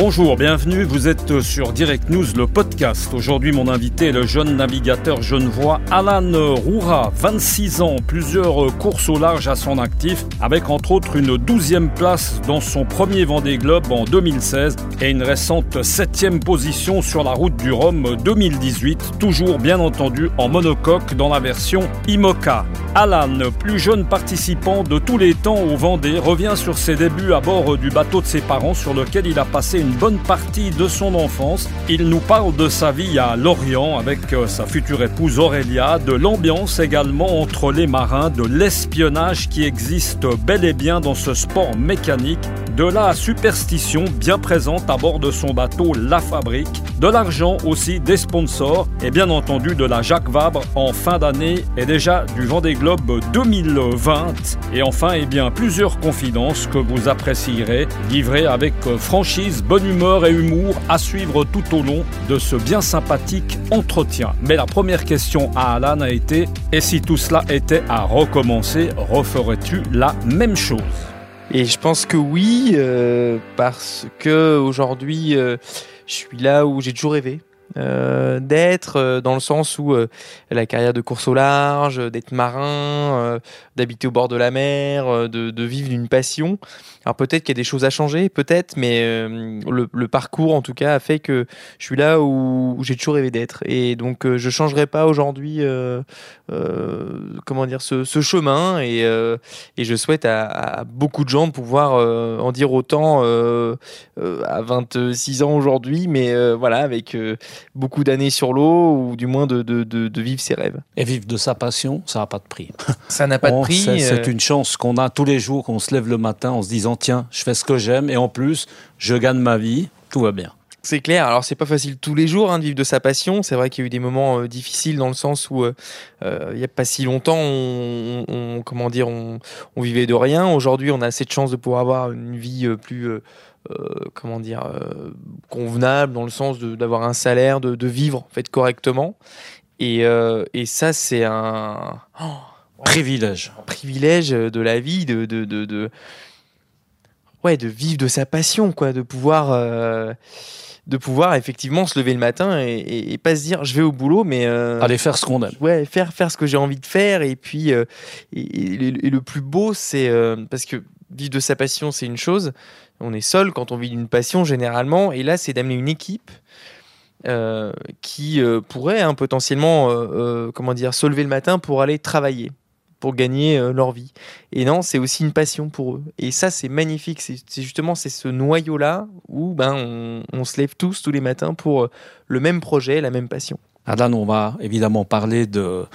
Bonjour, bienvenue, vous êtes sur Direct News, le podcast. Aujourd'hui, mon invité est le jeune navigateur genevois Alan Roura, 26 ans, plusieurs courses au large à son actif, avec entre autres une douzième place dans son premier Vendée Globe en 2016 et une récente septième position sur la route du Rhum 2018, toujours bien entendu en monocoque dans la version IMOCA. Alan, plus jeune participant de tous les temps au Vendée, revient sur ses débuts à bord du bateau de ses parents sur lequel il a passé une une bonne partie de son enfance. Il nous parle de sa vie à Lorient avec euh, sa future épouse Aurélia, de l'ambiance également entre les marins, de l'espionnage qui existe bel et bien dans ce sport mécanique, de la superstition bien présente à bord de son bateau La Fabrique, de l'argent aussi des sponsors et bien entendu de la Jacques Vabre en fin d'année et déjà du Vendée Globe 2020 et enfin et eh bien plusieurs confidences que vous apprécierez livrées avec euh, franchise bonne humeur et humour à suivre tout au long de ce bien sympathique entretien. Mais la première question à Alan a été Et si tout cela était à recommencer, referais-tu la même chose? Et je pense que oui, euh, parce que aujourd'hui, euh, je suis là où j'ai toujours rêvé. Euh, d'être dans le sens où la carrière de course au large, d'être marin, d'habiter au bord de la mer, de vivre d'une passion. Alors peut-être qu'il y a des choses à changer, peut-être, mais euh, le, parcours en tout cas a fait que je suis là où, j'ai toujours rêvé d'être. Et donc je euh, je changerai pas aujourd'hui, euh, comment dire, ce, chemin. Et, et, je souhaite à, beaucoup de gens de pouvoir en dire autant à 26 ans aujourd'hui, mais voilà, avec beaucoup d'années sur l'eau, ou du moins de, de, de, vivre ses rêves. Et vivre de sa passion, ça n'a pas de prix. Ça n'a pas de prix. C'est une chance qu'on a tous les jours, qu'on se lève le matin en se disant tiens, je fais ce que j'aime et en plus, je gagne ma vie, tout va bien. C'est clair. Alors c'est pas facile tous les jours hein, de vivre de sa passion. C'est vrai qu'il y a eu des moments euh, difficiles dans le sens où euh, euh, il y a pas si longtemps, on, comment dire, on, vivait de rien. Aujourd'hui, on a assez de chance de pouvoir avoir une vie plus comment dire convenable dans le sens d'avoir un salaire, de, vivre en fait correctement. Et, et ça, c'est un oh, privilège. Un privilège de la vie, de, de, de ouais, de vivre de sa passion, quoi, de pouvoir, euh, de pouvoir effectivement se lever le matin et, pas se dire je vais au boulot, mais euh, aller faire ce qu'on aime. Ouais, faire faire ce que j'ai envie de faire et puis euh, et, le plus beau c'est parce que vivre de sa passion c'est une chose, on est seul quand on vit d'une passion généralement et là c'est d'amener une équipe. qui pourrait hein, potentiellement comment dire se lever le matin pour aller travailler pour gagner euh, leur vie. Et non, c'est aussi une passion pour eux. Et ça, c'est magnifique. C'est justement c'est ce noyau-là où ben, on, se lève tous tous les matins pour euh, le même projet, la même passion. Adan, on va évidemment parler de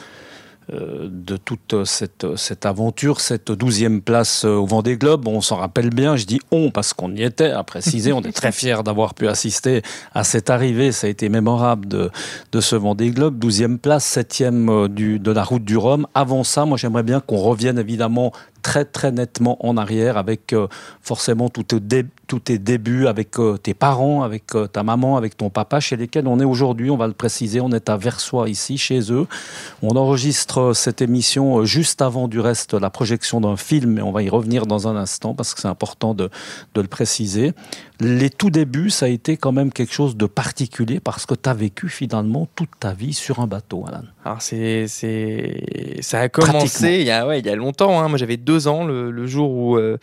de toute cette, cette, aventure, cette douzième place au Vendée Globe. On s'en rappelle bien, je dis on parce qu'on y était, à préciser. On est très fiers d'avoir pu assister à cette arrivée. Ça a été mémorable de, de ce Vendée Globe. Douzième place, septième euh, du, de la route du Rhum. Avant ça, moi j'aimerais bien qu'on revienne évidemment très très nettement en arrière avec euh, forcément tout, tous tes débuts avec euh, tes parents, avec euh, ta maman, avec ton papa, chez lesquels on est aujourd'hui, on va le préciser, on est à Versoix ici, chez eux. On enregistre cette émission juste avant du reste la projection d'un film, et on va y revenir dans un instant parce que c'est important de, de le préciser. Les tout débuts, ça a été quand même quelque chose de particulier parce que tu as vécu finalement toute ta vie sur un bateau, Alan. Alors c'est, c'est... ça a commencé il y a, ouais, il y a longtemps. Hein. Moi j'avais deux ans le, jour où, euh,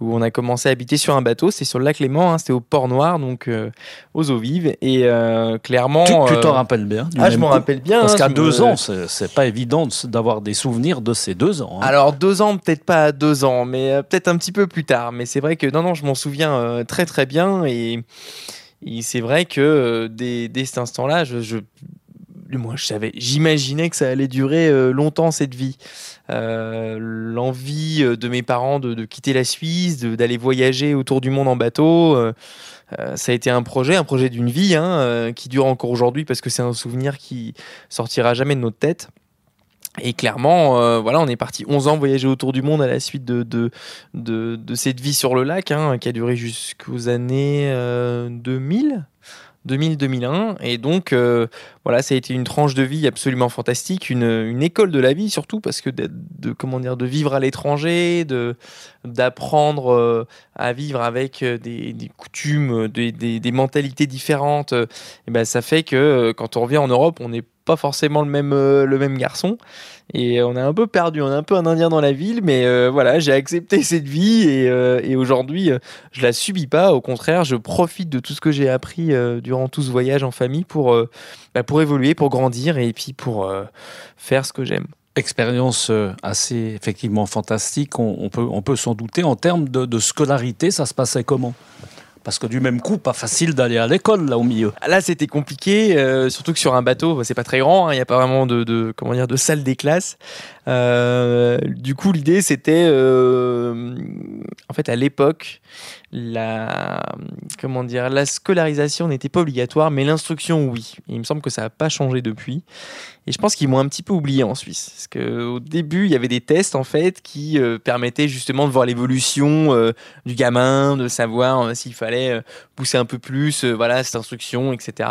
où on a commencé à habiter sur un bateau. C'est sur le lac Léman, hein. c'était au Port Noir, donc euh, aux eaux vives. Et euh, clairement. Tu, t'en rappelles bien Ah, je m'en rappelle bien. Parce hein, qu'à deux ans, c'est, pas évident d'avoir des souvenirs de ces deux ans. Alors deux ans, peut-être pas à deux ans, mais peut-être un petit peu plus tard. Mais c'est vrai que non, non, je m'en souviens très très bien. Et, c'est vrai que dès, dès cet instant-là, je moi je savais, j'imaginais que ça allait durer euh, longtemps cette vie. Euh, l'envie euh, de mes parents de, quitter la Suisse, d'aller voyager autour du monde en bateau, ça a été un projet, un projet d'une vie hein, qui dure encore aujourd'hui parce que c'est un souvenir qui sortira jamais de notre tête. Et clairement, voilà, on est parti 11 ans voyager autour du monde à la suite de, de, de, cette vie sur le lac, hein, qui a duré jusqu'aux années 2000. 2000-2001. Et donc, euh, voilà, ça a été une tranche de vie absolument fantastique, une, une école de la vie surtout, parce que de, comment dire, de vivre à l'étranger, de d'apprendre euh, à vivre avec euh, des, des coutumes, des, des, mentalités différentes, et ben, ça fait que quand on revient en Europe, on n'est pas forcément le même, le même garçon. Et on est un peu perdu, on est un peu un Indien dans la ville, mais euh, voilà, j'ai accepté cette vie et, euh, aujourd'hui, euh, je la subis pas. Au contraire, je profite de tout ce que j'ai appris durant tout ce voyage en famille pour, bah, pour évoluer, pour grandir et puis pour faire ce que j'aime. Expérience assez effectivement fantastique, on, peut, on peut s'en douter. En termes de scolarité, ça se passait comment? Parce que du même coup, pas facile d'aller à l'école là au milieu. Là, c'était compliqué, euh, surtout que sur un bateau, c'est pas très grand, hein, il hein, n'y a pas vraiment de, comment dire de salle des classes. Euh, du coup, l'idée, c'était, euh, en fait, à l'époque, la, comment dire, la scolarisation n'était pas obligatoire, mais l'instruction, oui. il me semble que ça n'a pas changé depuis. Et je pense qu'ils m'ont un petit peu oublié en Suisse. Parce qu'au début, il y avait des tests, en fait, qui euh, permettaient justement de voir l'évolution du gamin, de savoir s'il fallait pousser un peu plus, voilà, cette instruction, etc.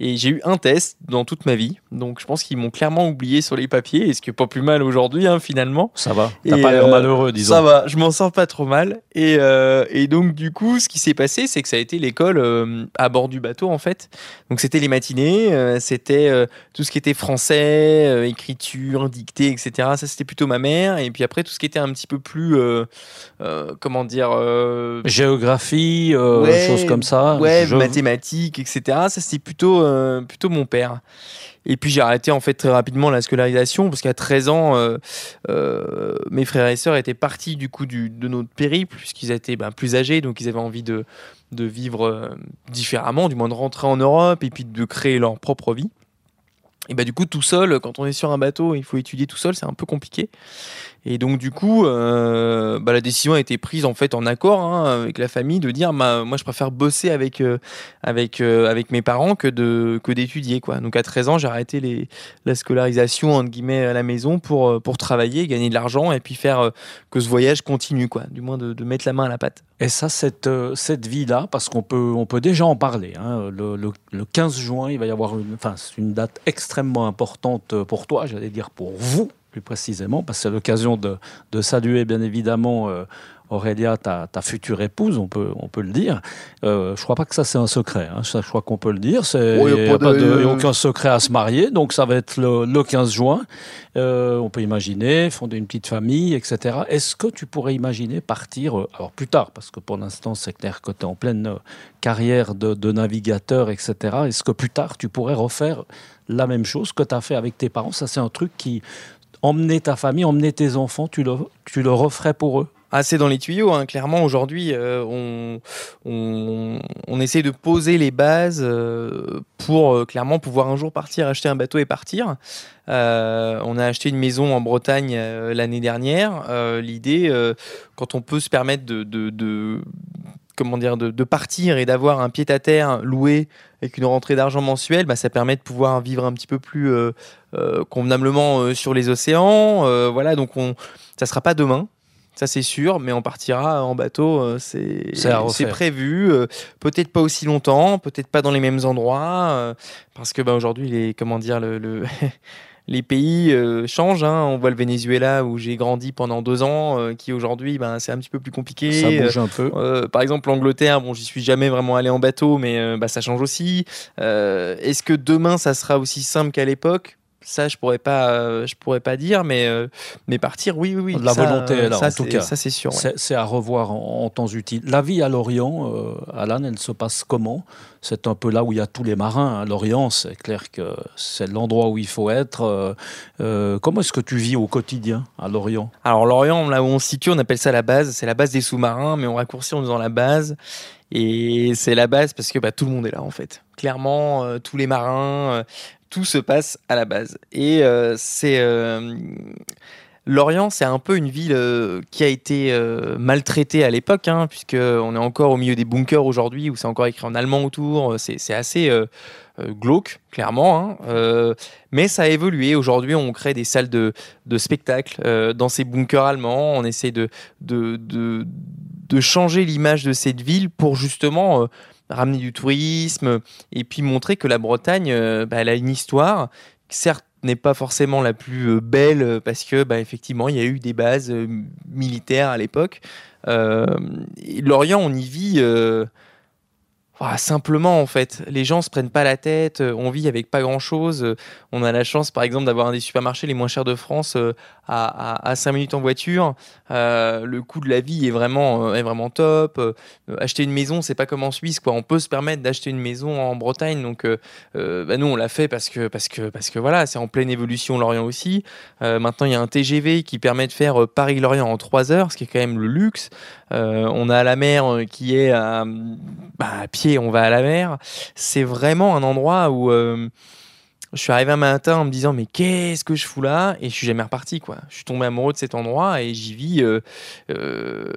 Et j'ai eu un test dans toute ma vie. Donc je pense qu'ils m'ont clairement oublié sur les papiers. Et ce qui est pas plus mal aujourd'hui, hein, finalement. Ça va. T'as pas l'air euh, malheureux, disons. Ça va. Je m'en sors pas trop mal. Et, euh, et donc, du coup, ce qui s'est passé, c'est que ça a été l'école euh, à bord du bateau, en fait. Donc c'était les matinées. Euh, c'était euh, tout ce qui était français, euh, écriture, dictée, etc. Ça, c'était plutôt ma mère. Et puis après, tout ce qui était un petit peu plus. comment dire Géographie, ouais, choses comme ça. Ouais, Je... mathématiques, etc. Ça, c'était plutôt euh, plutôt mon père. Et puis j'ai arrêté en fait très rapidement la scolarisation parce qu'à 13 ans, euh, euh, mes frères et sœurs étaient partis du coup du, de notre périple puisqu'ils étaient ben, plus âgés, donc ils avaient envie de, de vivre différemment, du moins de rentrer en Europe et puis de créer leur propre vie. Et bah du coup tout seul, quand on est sur un bateau, il faut étudier tout seul, c'est un peu compliqué. Et donc du coup, euh, bah, la décision a été prise en fait en accord hein, avec la famille de dire, bah, moi je préfère bosser avec euh, euh, mes parents que d'étudier. Donc à 13 ans, j'ai arrêté la scolarisation à la maison pour travailler, gagner de l'argent et puis faire que ce voyage continue. Du moins de, mettre la main à la pâte. Et ça, cette vie là, parce qu'on peut déjà en parler. Hein, le, le, le 15 juin, il va y avoir une date extrêmement importante pour toi, j'allais dire pour vous plus précisément, parce que c'est l'occasion de, de, saluer bien évidemment euh, Aurélia, ta, ta, future épouse, on peut, on peut le dire. Euh, je crois pas que ça c'est un secret, hein. ça, je crois qu'on peut le dire. Il n'y a, a, pas de, de, aucun secret à se marier, donc ça va être le, le 15 juin. Euh, on peut imaginer fonder une petite famille, etc. Est-ce que tu pourrais imaginer partir, euh, alors plus tard, parce que pour l'instant c'est clair que tu es en pleine euh, carrière de, de navigateur, etc. Est-ce que plus tard tu pourrais refaire la même chose que tu as fait avec tes parents? Ça c'est un truc qui emmener ta famille, emmener tes enfants, tu le, tu referais pour eux? Ah, c'est dans les tuyaux, hein. clairement. Aujourd'hui, euh, on, on, essaie de poser les bases euh, pour euh, clairement pouvoir un jour partir, acheter un bateau et partir. On a acheté une maison en Bretagne l'année dernière. L'idée, quand on peut se permettre de, partir et d'avoir un pied à terre loué avec une rentrée d'argent mensuelle, bah, ça permet de pouvoir vivre un petit peu plus convenablement sur les océans. Euh, voilà, donc on, ça sera pas demain ça c'est sûr, mais on partira en bateau, euh, c'est prévu. Euh, peut-être pas aussi longtemps, peut-être pas dans les mêmes endroits, euh, parce que bah, aujourd'hui, les, comment dire, le, le les pays euh, changent. Hein. On voit le Venezuela où j'ai grandi pendant deux ans, euh, qui aujourd'hui, ben, c'est un petit peu plus compliqué. Ça bouge un peu. Euh, par exemple, l'Angleterre, bon, j'y suis jamais vraiment allé en bateau, mais bah, ça change aussi. Est-ce que demain, ça sera aussi simple qu'à l'époque? Ça je pourrais pas euh, je pourrais pas dire mais euh, mais partir oui oui oui. La ça, volonté est là ça, en tout cas. ça c'est sûr ouais. c'est à revoir en, en, temps utile. La vie à l'Orient euh, Alan elle se passe comment? C'est un peu là où il y a tous les marins à l'Orient c'est clair que c'est l'endroit où il faut être euh, euh, comment est-ce que tu vis au quotidien à l'Orient? Alors l'Orient là où on se situe on appelle ça la base. C'est la base des sous-marins mais on raccourcit en disant la base et c'est la base parce que bah, tout le monde est là en fait clairement euh, tous les marins tout se passe à la base. Et euh, c'est. Euh, Lorient, c'est un peu une ville euh, qui a été euh, maltraitée à l'époque, hein, puisqu'on est encore au milieu des bunkers aujourd'hui, où c'est encore écrit en allemand autour. C'est assez euh, glauque, clairement. Hein, mais ça a évolué. Aujourd'hui, on crée des salles de, de spectacle dans ces bunkers allemands. On essaie de, de, de, de changer l'image de cette ville pour justement ramener du tourisme et puis montrer que la Bretagne, bah, elle a une histoire. Certes, n'est pas forcément la plus belle parce que bah, effectivement il y a eu des bases militaires à l'époque. Lorient, on y vit simplement en fait, les gens se prennent pas la tête, euh, on vit avec pas grand chose. Euh, on a la chance par exemple d'avoir un des supermarchés les moins chers de France euh, à, 5 minutes en voiture. le coût de la vie est vraiment, est vraiment top. acheter une maison, c'est pas comme en Suisse quoi. On peut se permettre d'acheter une maison en Bretagne, donc bah, nous on l'a fait parce que parce que parce que voilà, c'est en pleine évolution Lorient aussi. maintenant il y a un TGV qui permet de faire Paris-Lorient en 3 heures, ce qui est quand même le luxe. on a la mer qui est à, bah, à pied on va à la mer. C'est vraiment un endroit où euh, je suis arrivé un matin en me disant mais qu'est-ce que je fous là? Et je suis jamais reparti quoi. Je suis tombé amoureux de cet endroit et j'y vis euh, euh,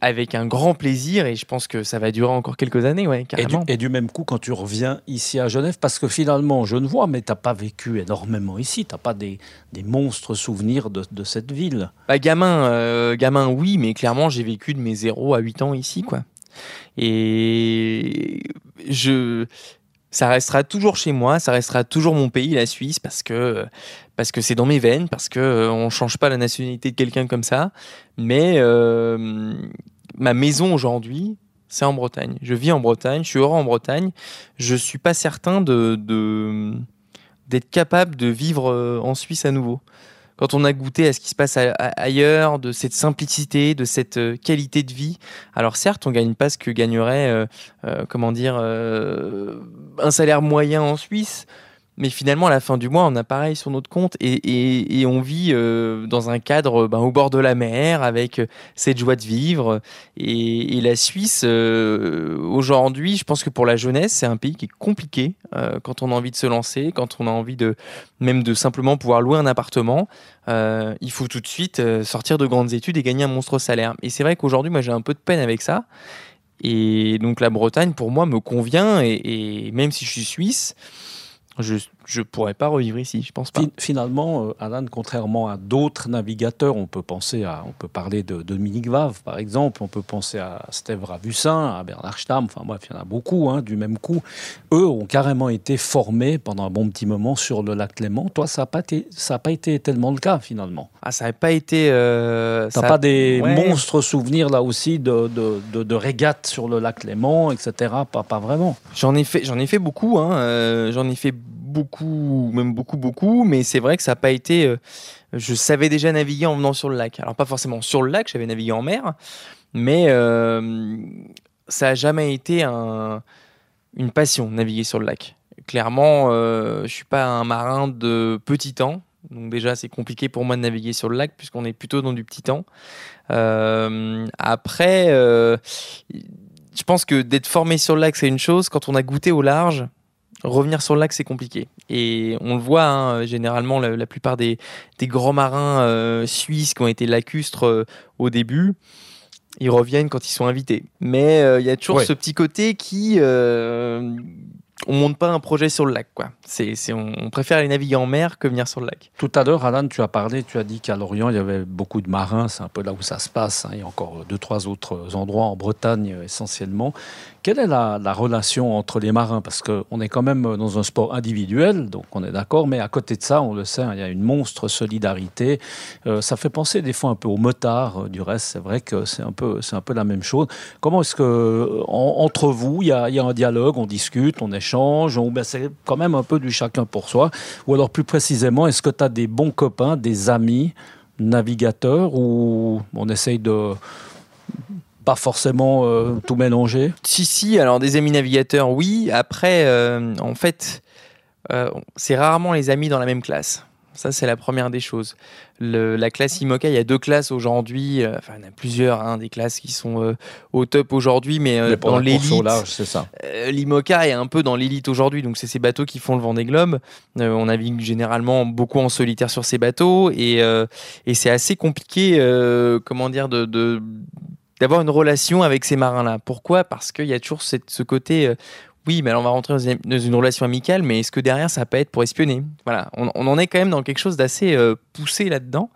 avec un grand plaisir et je pense que ça va durer encore quelques années ouais carrément. Et du, même coup quand tu reviens ici à Genève parce que finalement je ne vois mais t'as pas vécu énormément ici, t'as pas des, monstres souvenirs de, cette ville. Bah, gamin gamin oui mais clairement j'ai vécu de mes 0 à 8 ans ici quoi. Et je, ça restera toujours chez moi, ça restera toujours mon pays, la Suisse, parce que parce que c'est dans mes veines, parce que euh, on change pas la nationalité de quelqu'un comme ça. Mais euh, ma maison aujourd'hui, c'est en Bretagne. Je vis en Bretagne, je suis heureux en Bretagne. Je suis pas certain de d'être capable de vivre euh, en Suisse à nouveau quand on a goûté à ce qui se passe ailleurs, de cette simplicité, de cette euh, qualité de vie. Alors certes, on gagne pas ce que gagnerait, euh, euh, comment dire, un salaire moyen en Suisse, mais finalement, à la fin du mois, on a pareil sur notre compte et, on vit euh, dans un cadre ben, au bord de la mer avec euh, cette joie de vivre. Et, la Suisse, euh, aujourd'hui, je pense que pour la jeunesse, c'est un pays qui est compliqué quand on a envie de se lancer, quand on a envie de même de simplement pouvoir louer un appartement. il faut tout de suite sortir de grandes études et gagner un monstre salaire. Et c'est vrai qu'aujourd'hui, moi, j'ai un peu de peine avec ça. Et donc la Bretagne, pour moi, me convient. et même si je suis suisse, je je pourrais pas revivre ici, je pense pas. Finalement, euh, Alan, contrairement à d'autres navigateurs, on peut penser à, on peut parler de, Dominique Vave, par exemple, on peut penser à Steve Ravussin, à Bernard Stamm, enfin bref, il y en a beaucoup, hein, du même coup. Eux ont carrément été formés pendant un bon petit moment sur le lac Léman. Toi, ça n'a pas été, ça a pas été tellement le cas finalement. Ah, ça n'a pas été. Euh, T'as pas des monstres souvenirs là aussi de, de, de, régates sur le lac Léman, etc. Pas, pas vraiment. J'en ai fait, j'en ai fait beaucoup. Hein, euh, j'en ai fait beaucoup, même beaucoup, beaucoup, mais c'est vrai que ça n'a pas été. Euh, je savais déjà naviguer en venant sur le lac. Alors, pas forcément sur le lac, j'avais navigué en mer, mais euh, ça n'a jamais été une passion, naviguer sur le lac. Clairement, euh, je ne suis pas un marin de petit temps. Donc déjà, c'est compliqué pour moi de naviguer sur le lac puisqu'on est plutôt dans du petit temps. après, je pense que d'être formé sur le lac, c'est une chose. Quand on a goûté au large, revenir sur le lac, c'est compliqué. Et on le voit, hein, généralement, la, plupart des, grands marins euh, suisses qui ont été lacustres euh, au début, ils reviennent quand ils sont invités. Mais euh, il y a toujours ce petit côté qui on monte pas un projet sur le lac. Quoi. C'est, on, préfère aller naviguer en mer que venir sur le lac. Tout à l'heure, Alan, tu as parlé, tu as dit qu'à Lorient, il y avait beaucoup de marins. C'est un peu là où ça se passe. Hein. Il y a encore deux, trois autres endroits en Bretagne essentiellement. Quelle est la, relation entre les marins? Parce qu'on est quand même dans un sport individuel, donc on est d'accord, mais à côté de ça, on le sait, hein, il y a une monstre solidarité. Euh, ça fait penser des fois un peu aux motards, euh, du reste, c'est vrai que c'est un, peu, un peu la même chose. Comment est-ce que, entre vous, il y, a, un dialogue, on discute, on échange, on, ben c'est quand même un peu du chacun pour soi Ou alors plus précisément, est-ce que tu as des bons copains, des amis navigateurs, ou on essaye de pas forcément euh, tout mélanger Si, si, alors des amis navigateurs, oui. Après, euh, en fait, euh, c'est rarement les amis dans la même classe. Ça, c'est la première des choses. la classe IMOCA, il y a deux classes aujourd'hui. enfin, il y en a plusieurs, hein, des classes qui sont au top aujourd'hui, mais, dans l'élite. c'est ça. L'IMOCA est un peu dans l'élite aujourd'hui, donc c'est ces bateaux qui font le vent des globes. on navigue généralement beaucoup en solitaire sur ces bateaux, et, et c'est assez compliqué, comment dire, de, de d'avoir une relation avec ces marins-là. Pourquoi? Parce qu'il y a toujours ce côté, euh, oui, mais on va rentrer dans une relation amicale, mais est-ce que derrière ça va pas être pour espionner? Voilà, on, en est quand même dans quelque chose d'assez euh, poussé là-dedans.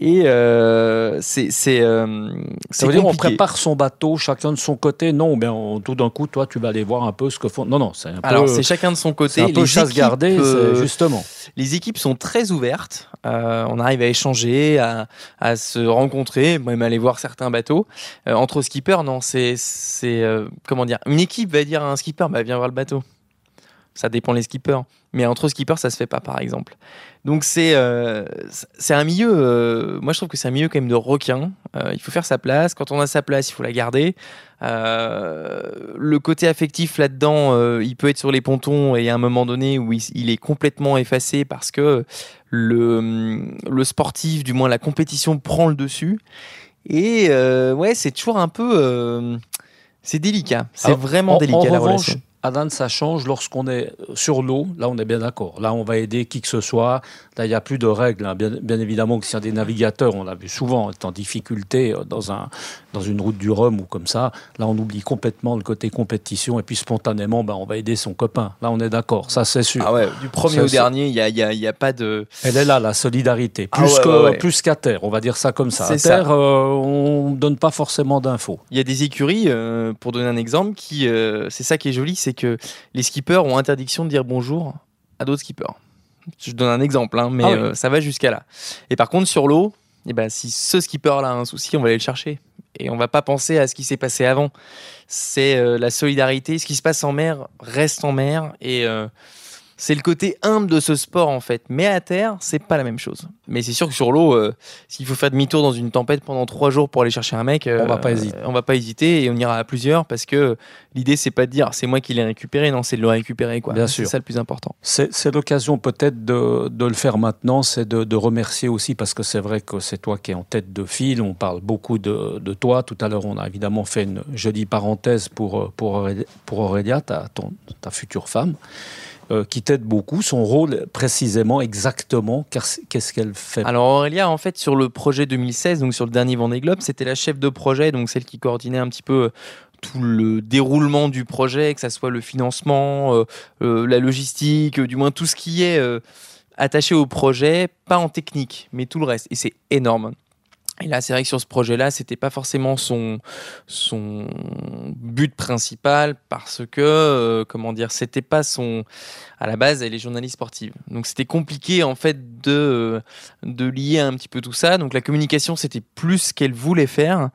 Et euh, c'est c'est euh, ça veut dire on prépare son bateau chacun de son côté. Non, bien tout d'un coup, toi, tu vas aller voir un peu ce que font. Non, non, c'est un Alors c'est chacun de son côté. Un peu chasse gardée, justement. Les équipes sont très ouvertes. on arrive à échanger, à, à, se rencontrer, même aller voir certains bateaux. entre skippers, non, c'est c'est comment dire. Une équipe va dire à un skipper, bah viens voir le bateau. Ça dépend des skippers. Mais entre skippers, ça se fait pas, par exemple. Donc c'est euh, c'est un milieu. Euh, moi, je trouve que c'est un milieu quand même de requin. Euh, il faut faire sa place. Quand on a sa place, il faut la garder. le côté affectif là-dedans, il peut être sur les pontons et à un moment donné où il, est complètement effacé parce que le, le sportif, du moins la compétition, prend le dessus. Et ouais, c'est toujours un peu. c'est délicat. C'est vraiment délicat la relation. Adam, ça change lorsqu'on est sur l'eau. Là, on est bien d'accord. Là, on va aider qui que ce soit. Là, il n'y a plus de règles. Hein. Bien, évidemment que s'il y a des navigateurs, on l'a vu souvent, être en difficulté euh, dans, un, dans une route du Rhum ou comme ça. Là, on oublie complètement le côté compétition et puis spontanément, ben, on va aider son copain. Là, on est d'accord. Ça, c'est sûr. Ah ouais, du premier au dernier, il n'y a, y a, y a, pas de. Elle est là, la solidarité. Ah plus plus qu'à terre, on va dire ça comme ça. À terre, euh, on ne donne pas forcément d'infos. Il y a des écuries, euh, pour donner un exemple, qui, c'est ça qui est joli, c'est que les skippers ont interdiction de dire bonjour à d'autres skippers. Je donne un exemple, hein, mais ah euh, ça va jusqu'à là. Et par contre, sur l'eau, eh ben, si ce skipper-là a un souci, on va aller le chercher. Et on va pas penser à ce qui s'est passé avant. C'est euh, la solidarité. Ce qui se passe en mer reste en mer. Et euh, c'est le côté humble de ce sport en fait. Mais à terre, c'est pas la même chose. Mais c'est sûr que sur l'eau, euh, s'il faut faire demi-tour dans une tempête pendant trois jours pour aller chercher un mec, on va pas hésiter. On va pas hésiter et on ira à plusieurs parce que l'idée c'est pas de dire c'est moi qui l'ai récupéré, non, c'est de le récupérer quoi. Bien sûr. C'est ça le plus important. C'est l'occasion peut-être de, de, le faire maintenant, c'est de, de, remercier aussi parce que c'est vrai que c'est toi qui es en tête de file. On parle beaucoup de, de toi. Tout à l'heure, on a évidemment fait une jolie parenthèse pour pour pour Aurélia, ta, ton, ta future femme. Euh, qui t'aide beaucoup. Son rôle précisément, exactement, qu'est-ce qu'elle fait? Alors Aurélia, en fait, sur le projet 2016, donc sur le dernier Vendée Globe, c'était la chef de projet, donc celle qui coordonnait un petit peu euh, tout le déroulement du projet, que ce soit le financement, euh, la logistique, du moins tout ce qui est attaché au projet, pas en technique, mais tout le reste. Et c'est énorme. Et là, c'est vrai que sur ce projet-là, c'était pas forcément son, son but principal parce que, euh, comment dire, c'était pas son. À la base, elle est journaliste sportive. Donc c'était compliqué, en fait, de, de lier un petit peu tout ça. Donc la communication, c'était plus ce qu'elle voulait faire.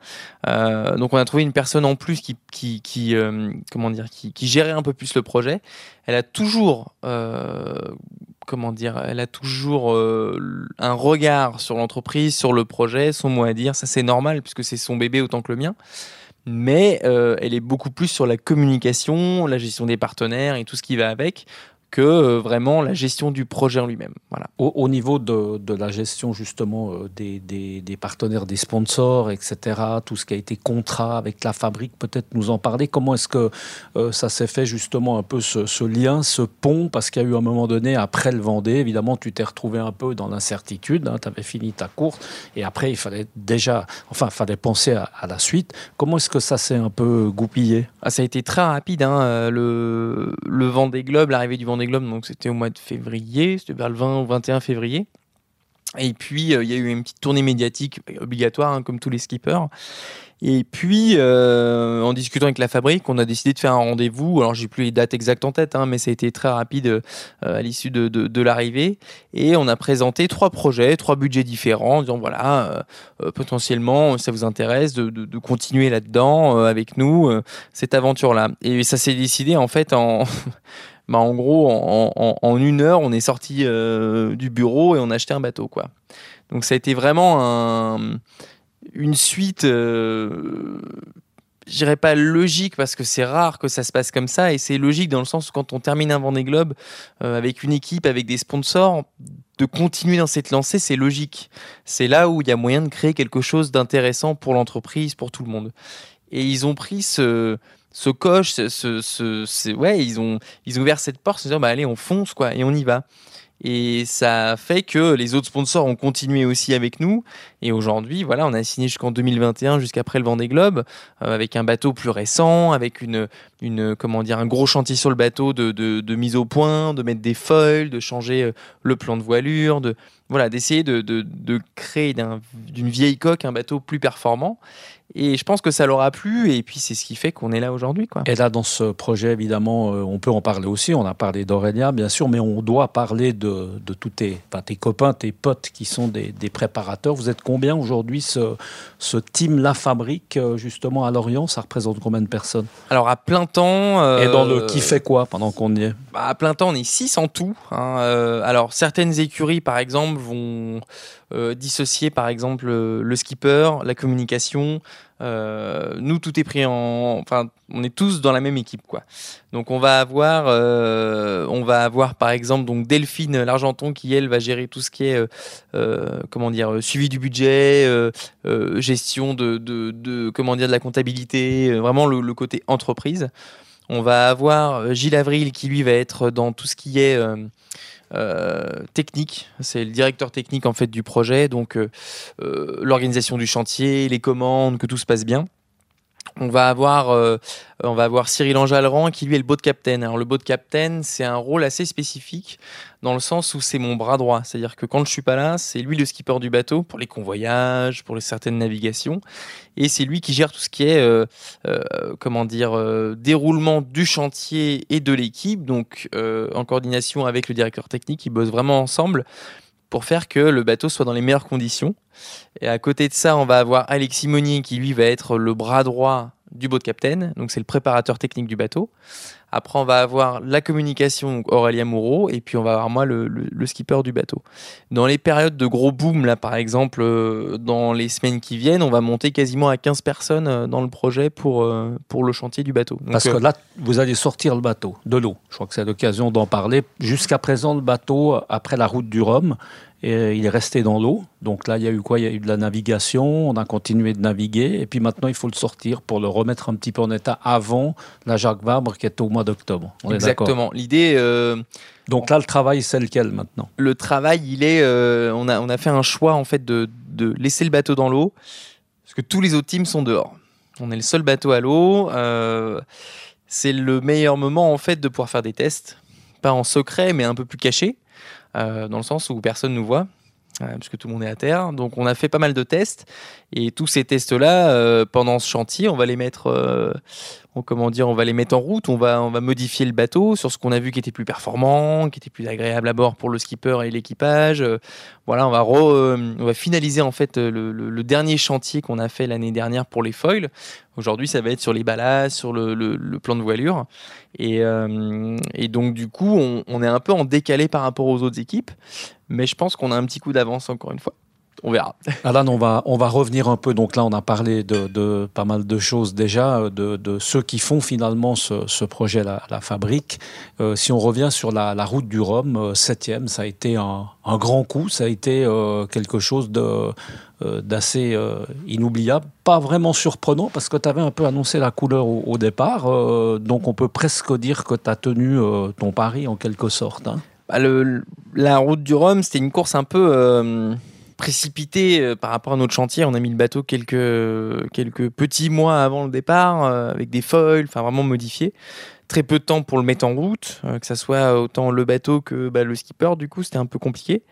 Euh, donc on a trouvé une personne en plus qui, qui, euh, comment dire, qui, qui, gérait un peu plus le projet. Elle a toujours comment dire, elle a toujours euh, un regard sur l'entreprise, sur le projet, son mot à dire. Ça, c'est normal puisque c'est son bébé autant que le mien. Mais euh, elle est beaucoup plus sur la communication, la gestion des partenaires et tout ce qui va avec que euh, vraiment la gestion du projet en lui-même. Voilà. Au, niveau de, de, la gestion justement euh, des, des, des, partenaires, des sponsors, etc., tout ce qui a été contrat avec la fabrique, peut-être nous en parler. Comment est-ce que euh, ça s'est fait justement un peu ce, ce lien, ce pont? Parce qu'il y a eu un moment donné, après le Vendée, évidemment, tu t'es retrouvé un peu dans l'incertitude, hein, tu avais fini ta course, et après, il fallait déjà, enfin, il fallait penser à, à, la suite. Comment est-ce que ça s'est un peu goupillé? Ah, Ça a été très rapide, hein, le, le Vendée Globe, l'arrivée du Vendée Globe, donc c'était au mois de février, c'était vers le 20 ou 21 février. Et puis, euh, il y a eu une petite tournée médiatique obligatoire, hein, comme tous les skippers. Et puis, euh, en discutant avec la fabrique, on a décidé de faire un rendez-vous. Alors, j'ai plus les dates exactes en tête, hein, mais ça a été très rapide euh, à l'issue de, de, l'arrivée. Et on a présenté trois projets, trois budgets différents, en disant voilà, potentiellement, ça vous intéresse de, de continuer là-dedans avec nous, cette aventure-là. Et ça s'est décidé en fait en bah, en gros, en, une heure, on est sorti euh, du bureau et on a acheté un bateau. Quoi. Donc ça a été vraiment une suite, euh, je dirais pas logique parce que c'est rare que ça se passe comme ça et c'est logique dans le sens où quand on termine un Vendée Globe euh, avec une équipe, avec des sponsors, de continuer dans cette lancée, c'est logique. C'est là où il y a moyen de créer quelque chose d'intéressant pour l'entreprise, pour tout le monde. Et ils ont pris ce, ce coche, ce, ce, ouais, ils ont, ils ont ouvert cette porte, se disant, bah, allez, on fonce, quoi, et on y va. Et ça fait que les autres sponsors ont continué aussi avec nous. Et aujourd'hui, voilà, on a signé jusqu'en 2021, jusqu'après le Vendée Globe, euh, avec un bateau plus récent, avec une, une, comment dire, un gros chantier sur le bateau de, de, mise au point, de mettre des foils, de changer euh, le plan de voilure, de, voilà, d'essayer de, de, de, créer d'une vieille coque un bateau plus performant. Et je pense que ça leur a plu, et puis c'est ce qui fait qu'on est là aujourd'hui. Et là, dans ce projet, évidemment, euh, on peut en parler aussi. On a parlé d'Aurélia, bien sûr, mais on doit parler de, de tous tes, tes copains, tes potes qui sont des, des préparateurs. Vous êtes combien aujourd'hui, ce, ce team La Fabrique, euh, justement, à Lorient? Ça représente combien de personnes? Alors, à plein temps. Euh, et dans le qui fait quoi pendant qu'on y est? bah, À plein temps, on est 6 en tout. Hein. alors, certaines écuries, par exemple, vont euh, dissocier par exemple le skipper, la communication. Euh, nous, tout est pris en. Enfin, on est tous dans la même équipe, quoi. Donc, on va avoir, euh, on va avoir par exemple donc Delphine Largenton qui elle va gérer tout ce qui est, comment dire, suivi du budget, gestion de, de, comment dire, de la comptabilité, vraiment le, côté entreprise. On va avoir Gilles Avril qui lui va être dans tout ce qui est euh, technique. C'est le directeur technique en fait du projet, donc euh, euh, l'organisation du chantier, les commandes, que tout se passe bien. On va avoir, euh, on va avoir Cyril Anjalran qui lui est le boat captain. Alors le boat captain, c'est un rôle assez spécifique dans le sens où c'est mon bras droit. C'est-à-dire que quand je suis pas là, c'est lui le skipper du bateau pour les convoyages, pour les certaines navigations, et c'est lui qui gère tout ce qui est, euh, euh, comment dire, déroulement du chantier et de l'équipe. Donc en coordination avec le directeur technique, ils bossent vraiment ensemble pour faire que le bateau soit dans les meilleures conditions. Et à côté de ça, on va avoir Alexis Monnier qui lui va être le bras droit du boat captain, donc c'est le préparateur technique du bateau. Après, on va avoir la communication, Aurélien Moreau, et puis on va avoir moi, le, skipper du bateau. Dans les périodes de gros boom, là, par exemple, euh, dans les semaines qui viennent, on va monter quasiment à 15 personnes euh, dans le projet pour, euh, pour le chantier du bateau. Parce que là, vous allez sortir le bateau de l'eau. Je crois que c'est l'occasion d'en parler. Jusqu'à présent, le bateau, après la route du Rhum, et il est resté dans l'eau. Donc là, il y a eu quoi? Il y a eu de la navigation, on a continué de naviguer, et puis maintenant, il faut le sortir pour le remettre un petit peu en état avant la Jacques Vabre qui est au mois d'octobre. Exactement. L'idée. Euh, Donc là, le travail, c'est lequel maintenant? Le travail, il est. Euh, on, a, on a fait un choix, en fait, de, de laisser le bateau dans l'eau, parce que tous les autres teams sont dehors. On est le seul bateau à l'eau. Euh, c'est le meilleur moment, en fait, de pouvoir faire des tests. Pas en secret, mais un peu plus caché. Euh, dans le sens où personne nous voit. Euh, puisque tout le monde est à terre. Donc on a fait pas mal de tests et tous ces tests-là, euh, pendant ce chantier, on va les mettre, comment dire, on va les mettre en route. On va, on va modifier le bateau sur ce qu'on a vu qui était plus performant, qui était plus agréable à bord pour le skipper et l'équipage. voilà, on va, on va finaliser en fait le, dernier chantier qu'on a fait l'année dernière pour les foils. Aujourd'hui, ça va être sur les ballasts, sur le, plan de voilure. Et, donc, du coup, on, on, est un peu en décalé par rapport aux autres équipes. Mais je pense qu'on a un petit coup d'avance encore une fois. On verra. Alan, on va, on va revenir un peu. Donc là, on a parlé de, pas mal de choses déjà, de, ceux qui font finalement ce, projet, la, la fabrique. Euh, si on revient sur la, route du Rhum, euh, septième, ça a été un, grand coup, ça a été euh, quelque chose de d'assez inoubliable, pas vraiment surprenant parce que tu avais un peu annoncé la couleur au, départ, donc on peut presque dire que tu as tenu ton pari en quelque sorte. Hein. Bah, la route du Rhum, c'était une course un peu euh, précipitée euh, par rapport à notre chantier. On a mis le bateau quelques, petits mois avant le départ, euh, avec des foils, enfin vraiment modifié. Très peu de temps pour le mettre en route, que ce soit autant le bateau que bah, le skipper. Du coup, c'était un peu compliqué.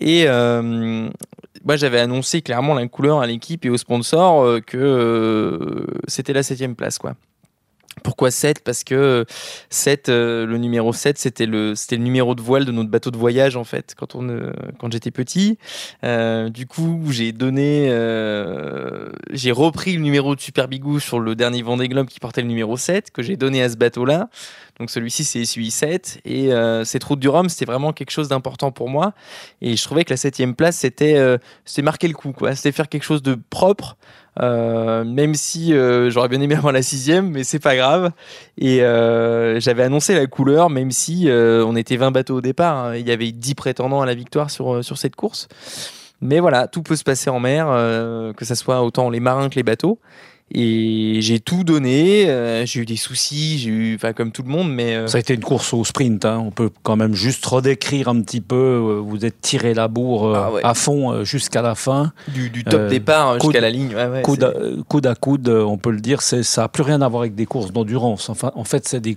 Et moi, j'avais annoncé clairement la couleur à l'équipe et aux sponsors que c'était la septième place, quoi. Pourquoi 7 Parce que 7, euh, le numéro 7, c'était le, c'était le numéro de voile de notre bateau de voyage, en fait, quand, on, euh, quand j'étais petit. Euh, du coup, j'ai donné, j'ai repris le numéro de Super Bigou sur le dernier Vendée Globe qui portait le numéro 7, que j'ai donné à ce bateau-là. Donc celui-ci, c'est SUI 7. Et cette route du Rhum, c'était vraiment quelque chose d'important pour moi. Et je trouvais que la septième place, c'était, c'était marquer le coup, quoi. C'était faire quelque chose de propre. Euh, même si euh, j'aurais bien aimé avoir la sixième, mais c'est pas grave. Et euh, j'avais annoncé la couleur, même si on était 20 bateaux au départ. Hein. Il y avait 10 prétendants à la victoire sur, sur cette course. Mais voilà, tout peut se passer en mer, que ce soit autant les marins que les bateaux. Et j'ai tout donné. Euh, j'ai eu des soucis, j'ai eu, enfin comme tout le monde, mais euh, ça a été une course au sprint. Hein. On peut quand même juste redécrire un petit peu. Euh, vous êtes tiré la bourre ah à fond jusqu'à la fin, du, top départ jusqu'à la ligne. coude, à, coude, à, coude, on peut le dire. ça n'a plus rien à voir avec des courses d'endurance. Enfin, en fait, c'est des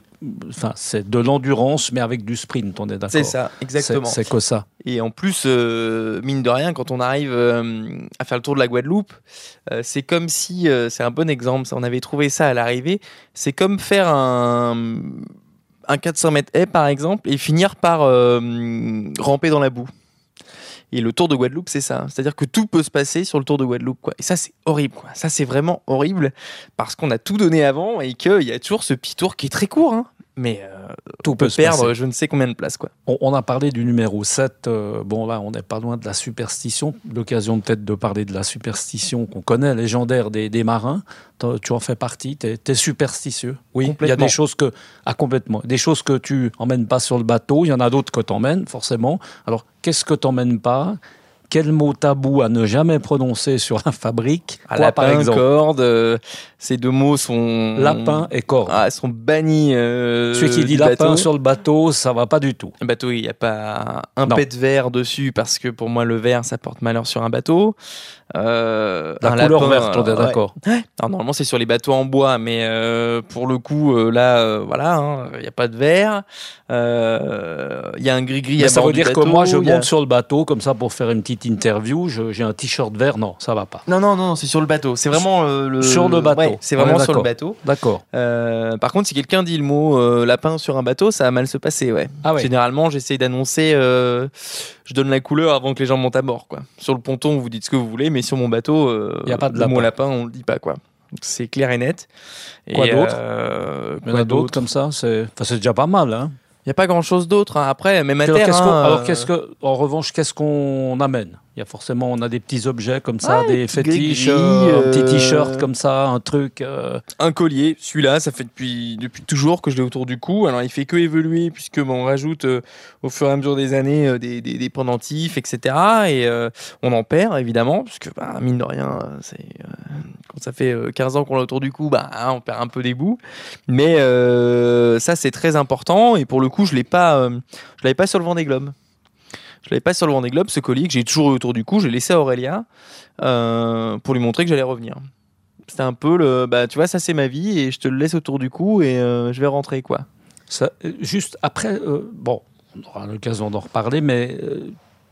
enfin, c'est de l'endurance, mais avec du sprint, on est d'accord. C'est ça, exactement. C'est que ça. Et en plus, euh, mine de rien, quand on arrive euh, à faire le tour de la Guadeloupe, euh, c'est comme si, c'est un bon exemple, on avait trouvé ça à l'arrivée, c'est comme faire un, un 400 mètres haie par exemple et finir par ramper dans la boue. Et le Tour de Guadeloupe, c'est ça. C'est-à-dire que tout peut se passer sur le Tour de Guadeloupe. Quoi. Et ça, c'est horrible. Quoi. Ça, c'est vraiment horrible parce qu'on a tout donné avant et qu'il y a toujours ce petit tour qui est très court. Hein. Mais euh, tout peut, perdre je ne sais combien de places. Quoi. On, a parlé du numéro 7. Euh, bon, là, on n'est pas loin de la superstition. L'occasion peut-être de parler de la superstition qu'on connaît, légendaire des, des marins. Tu en fais partie. Tu es, superstitieux. Oui, il y a des choses que. Ah, complètement. Des choses que tu emmènes pas sur le bateau. Il y en a d'autres que tu emmènes, forcément. Alors, qu'est-ce que tu n'emmènes pas? Quel mot tabou à ne jamais prononcer sur la fabrique? Quoi, Lapin, par exemple? Corde, euh, ces deux mots sont... Lapin et corde. Ah, sont bannis euh, Celui qui dit lapin sur le bateau, ça va pas du tout. Un bateau, il n'y a pas un pet de verre dessus, parce que pour moi, le verre, ça porte malheur sur un bateau. Euh, la couleur verte, on est d'accord. normalement, c'est sur les bateaux en bois, mais euh, pour le coup, là, voilà, hein, il n'y a pas de verre. Il y a un gris-gris à Ça veut dire que moi, je monte sur le bateau, comme ça, pour faire une petite interview. J'ai un t-shirt vert. Non, ça va pas. Non, non, non, c'est sur le bateau. C'est vraiment le. Sur le bateau. c'est vraiment sur le bateau. D'accord. par contre, si quelqu'un dit le mot lapin sur un bateau, ça va mal se passer, ouais. Ah ouais. Généralement, j'essaye d'annoncer je donne la couleur avant que les gens montent à bord. Quoi. Sur le ponton, vous dites ce que vous voulez, mais sur mon bateau, n'y a pas de le lapin. mot lapin, on le dit pas. quoi. C'est clair et net. Quoi d'autre euh, Il y en a d'autres comme ça C'est enfin, déjà pas mal. Hein n'y a pas grand chose d'autre. Hein. Après, même à terre. Hein, alors, qu'est-ce que, en revanche, qu'est-ce qu'on amène? Il y a forcément, on a des petits objets comme ça, des fétiches, euh, un petit t-shirt comme ça, un truc. Euh. Un collier, celui-là, ça fait depuis, depuis toujours que je l'ai autour du cou. Alors, il fait que évoluer, puisque on rajoute euh, au fur et à mesure des années des, des, des, pendentifs, etc. Et on en perd, évidemment, puisque, bah, mine de rien, c'est, quand ça fait 15 ans qu'on l'a autour du cou, bah, hein, on perd un peu des bouts. Mais ça, c'est très important. Et pour le coup, je l'ai pas, euh, je l'avais pas sur le Vendée Globe. Je l'avais pas sur le Vendée Globe, ce collier que j'ai toujours eu autour du cou. J'ai laissé à euh, pour lui montrer que j'allais revenir. C'était un peu le, bah, tu vois, ça c'est ma vie et je te le laisse autour du cou et euh, je vais rentrer quoi. Ça, juste après, bon, on aura l'occasion d'en reparler, mais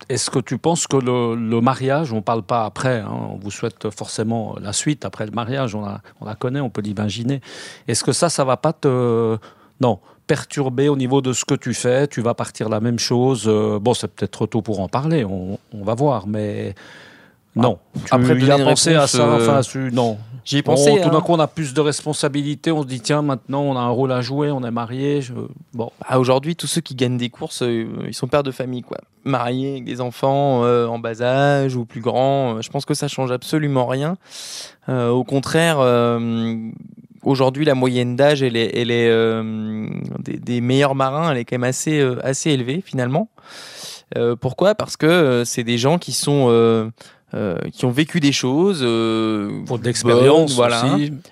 est-ce que tu penses que le, mariage, on ne parle pas après, hein, on vous souhaite forcément la suite après le mariage, on la, on la connaît, on peut l'imaginer. Est-ce que ça, ça va pas te... Non, perturbé au niveau de ce que tu fais, tu vas partir la même chose. Euh, bon, c'est peut-être trop tôt pour en parler, on, va voir, mais non. Ah, après, tu as pensé à ça, enfin, non. J'y ai pensé. tout d'un hein. coup, on a plus de responsabilités. On se dit, tiens, maintenant, on a un rôle à jouer, on est marié. Bon. Bah, aujourd'hui, tous ceux qui gagnent des courses, euh, ils sont pères de famille, quoi. Mariés avec des enfants euh, en bas âge ou plus grands. je pense que ça change absolument rien. au contraire, aujourd'hui, la moyenne d'âge, elle est, elle est euh, des, meilleurs marins, elle est quand même assez, euh, assez élevée finalement. Euh, pourquoi? Parce que c'est des gens qui sont qui ont vécu des choses pour de l'expérience voilà,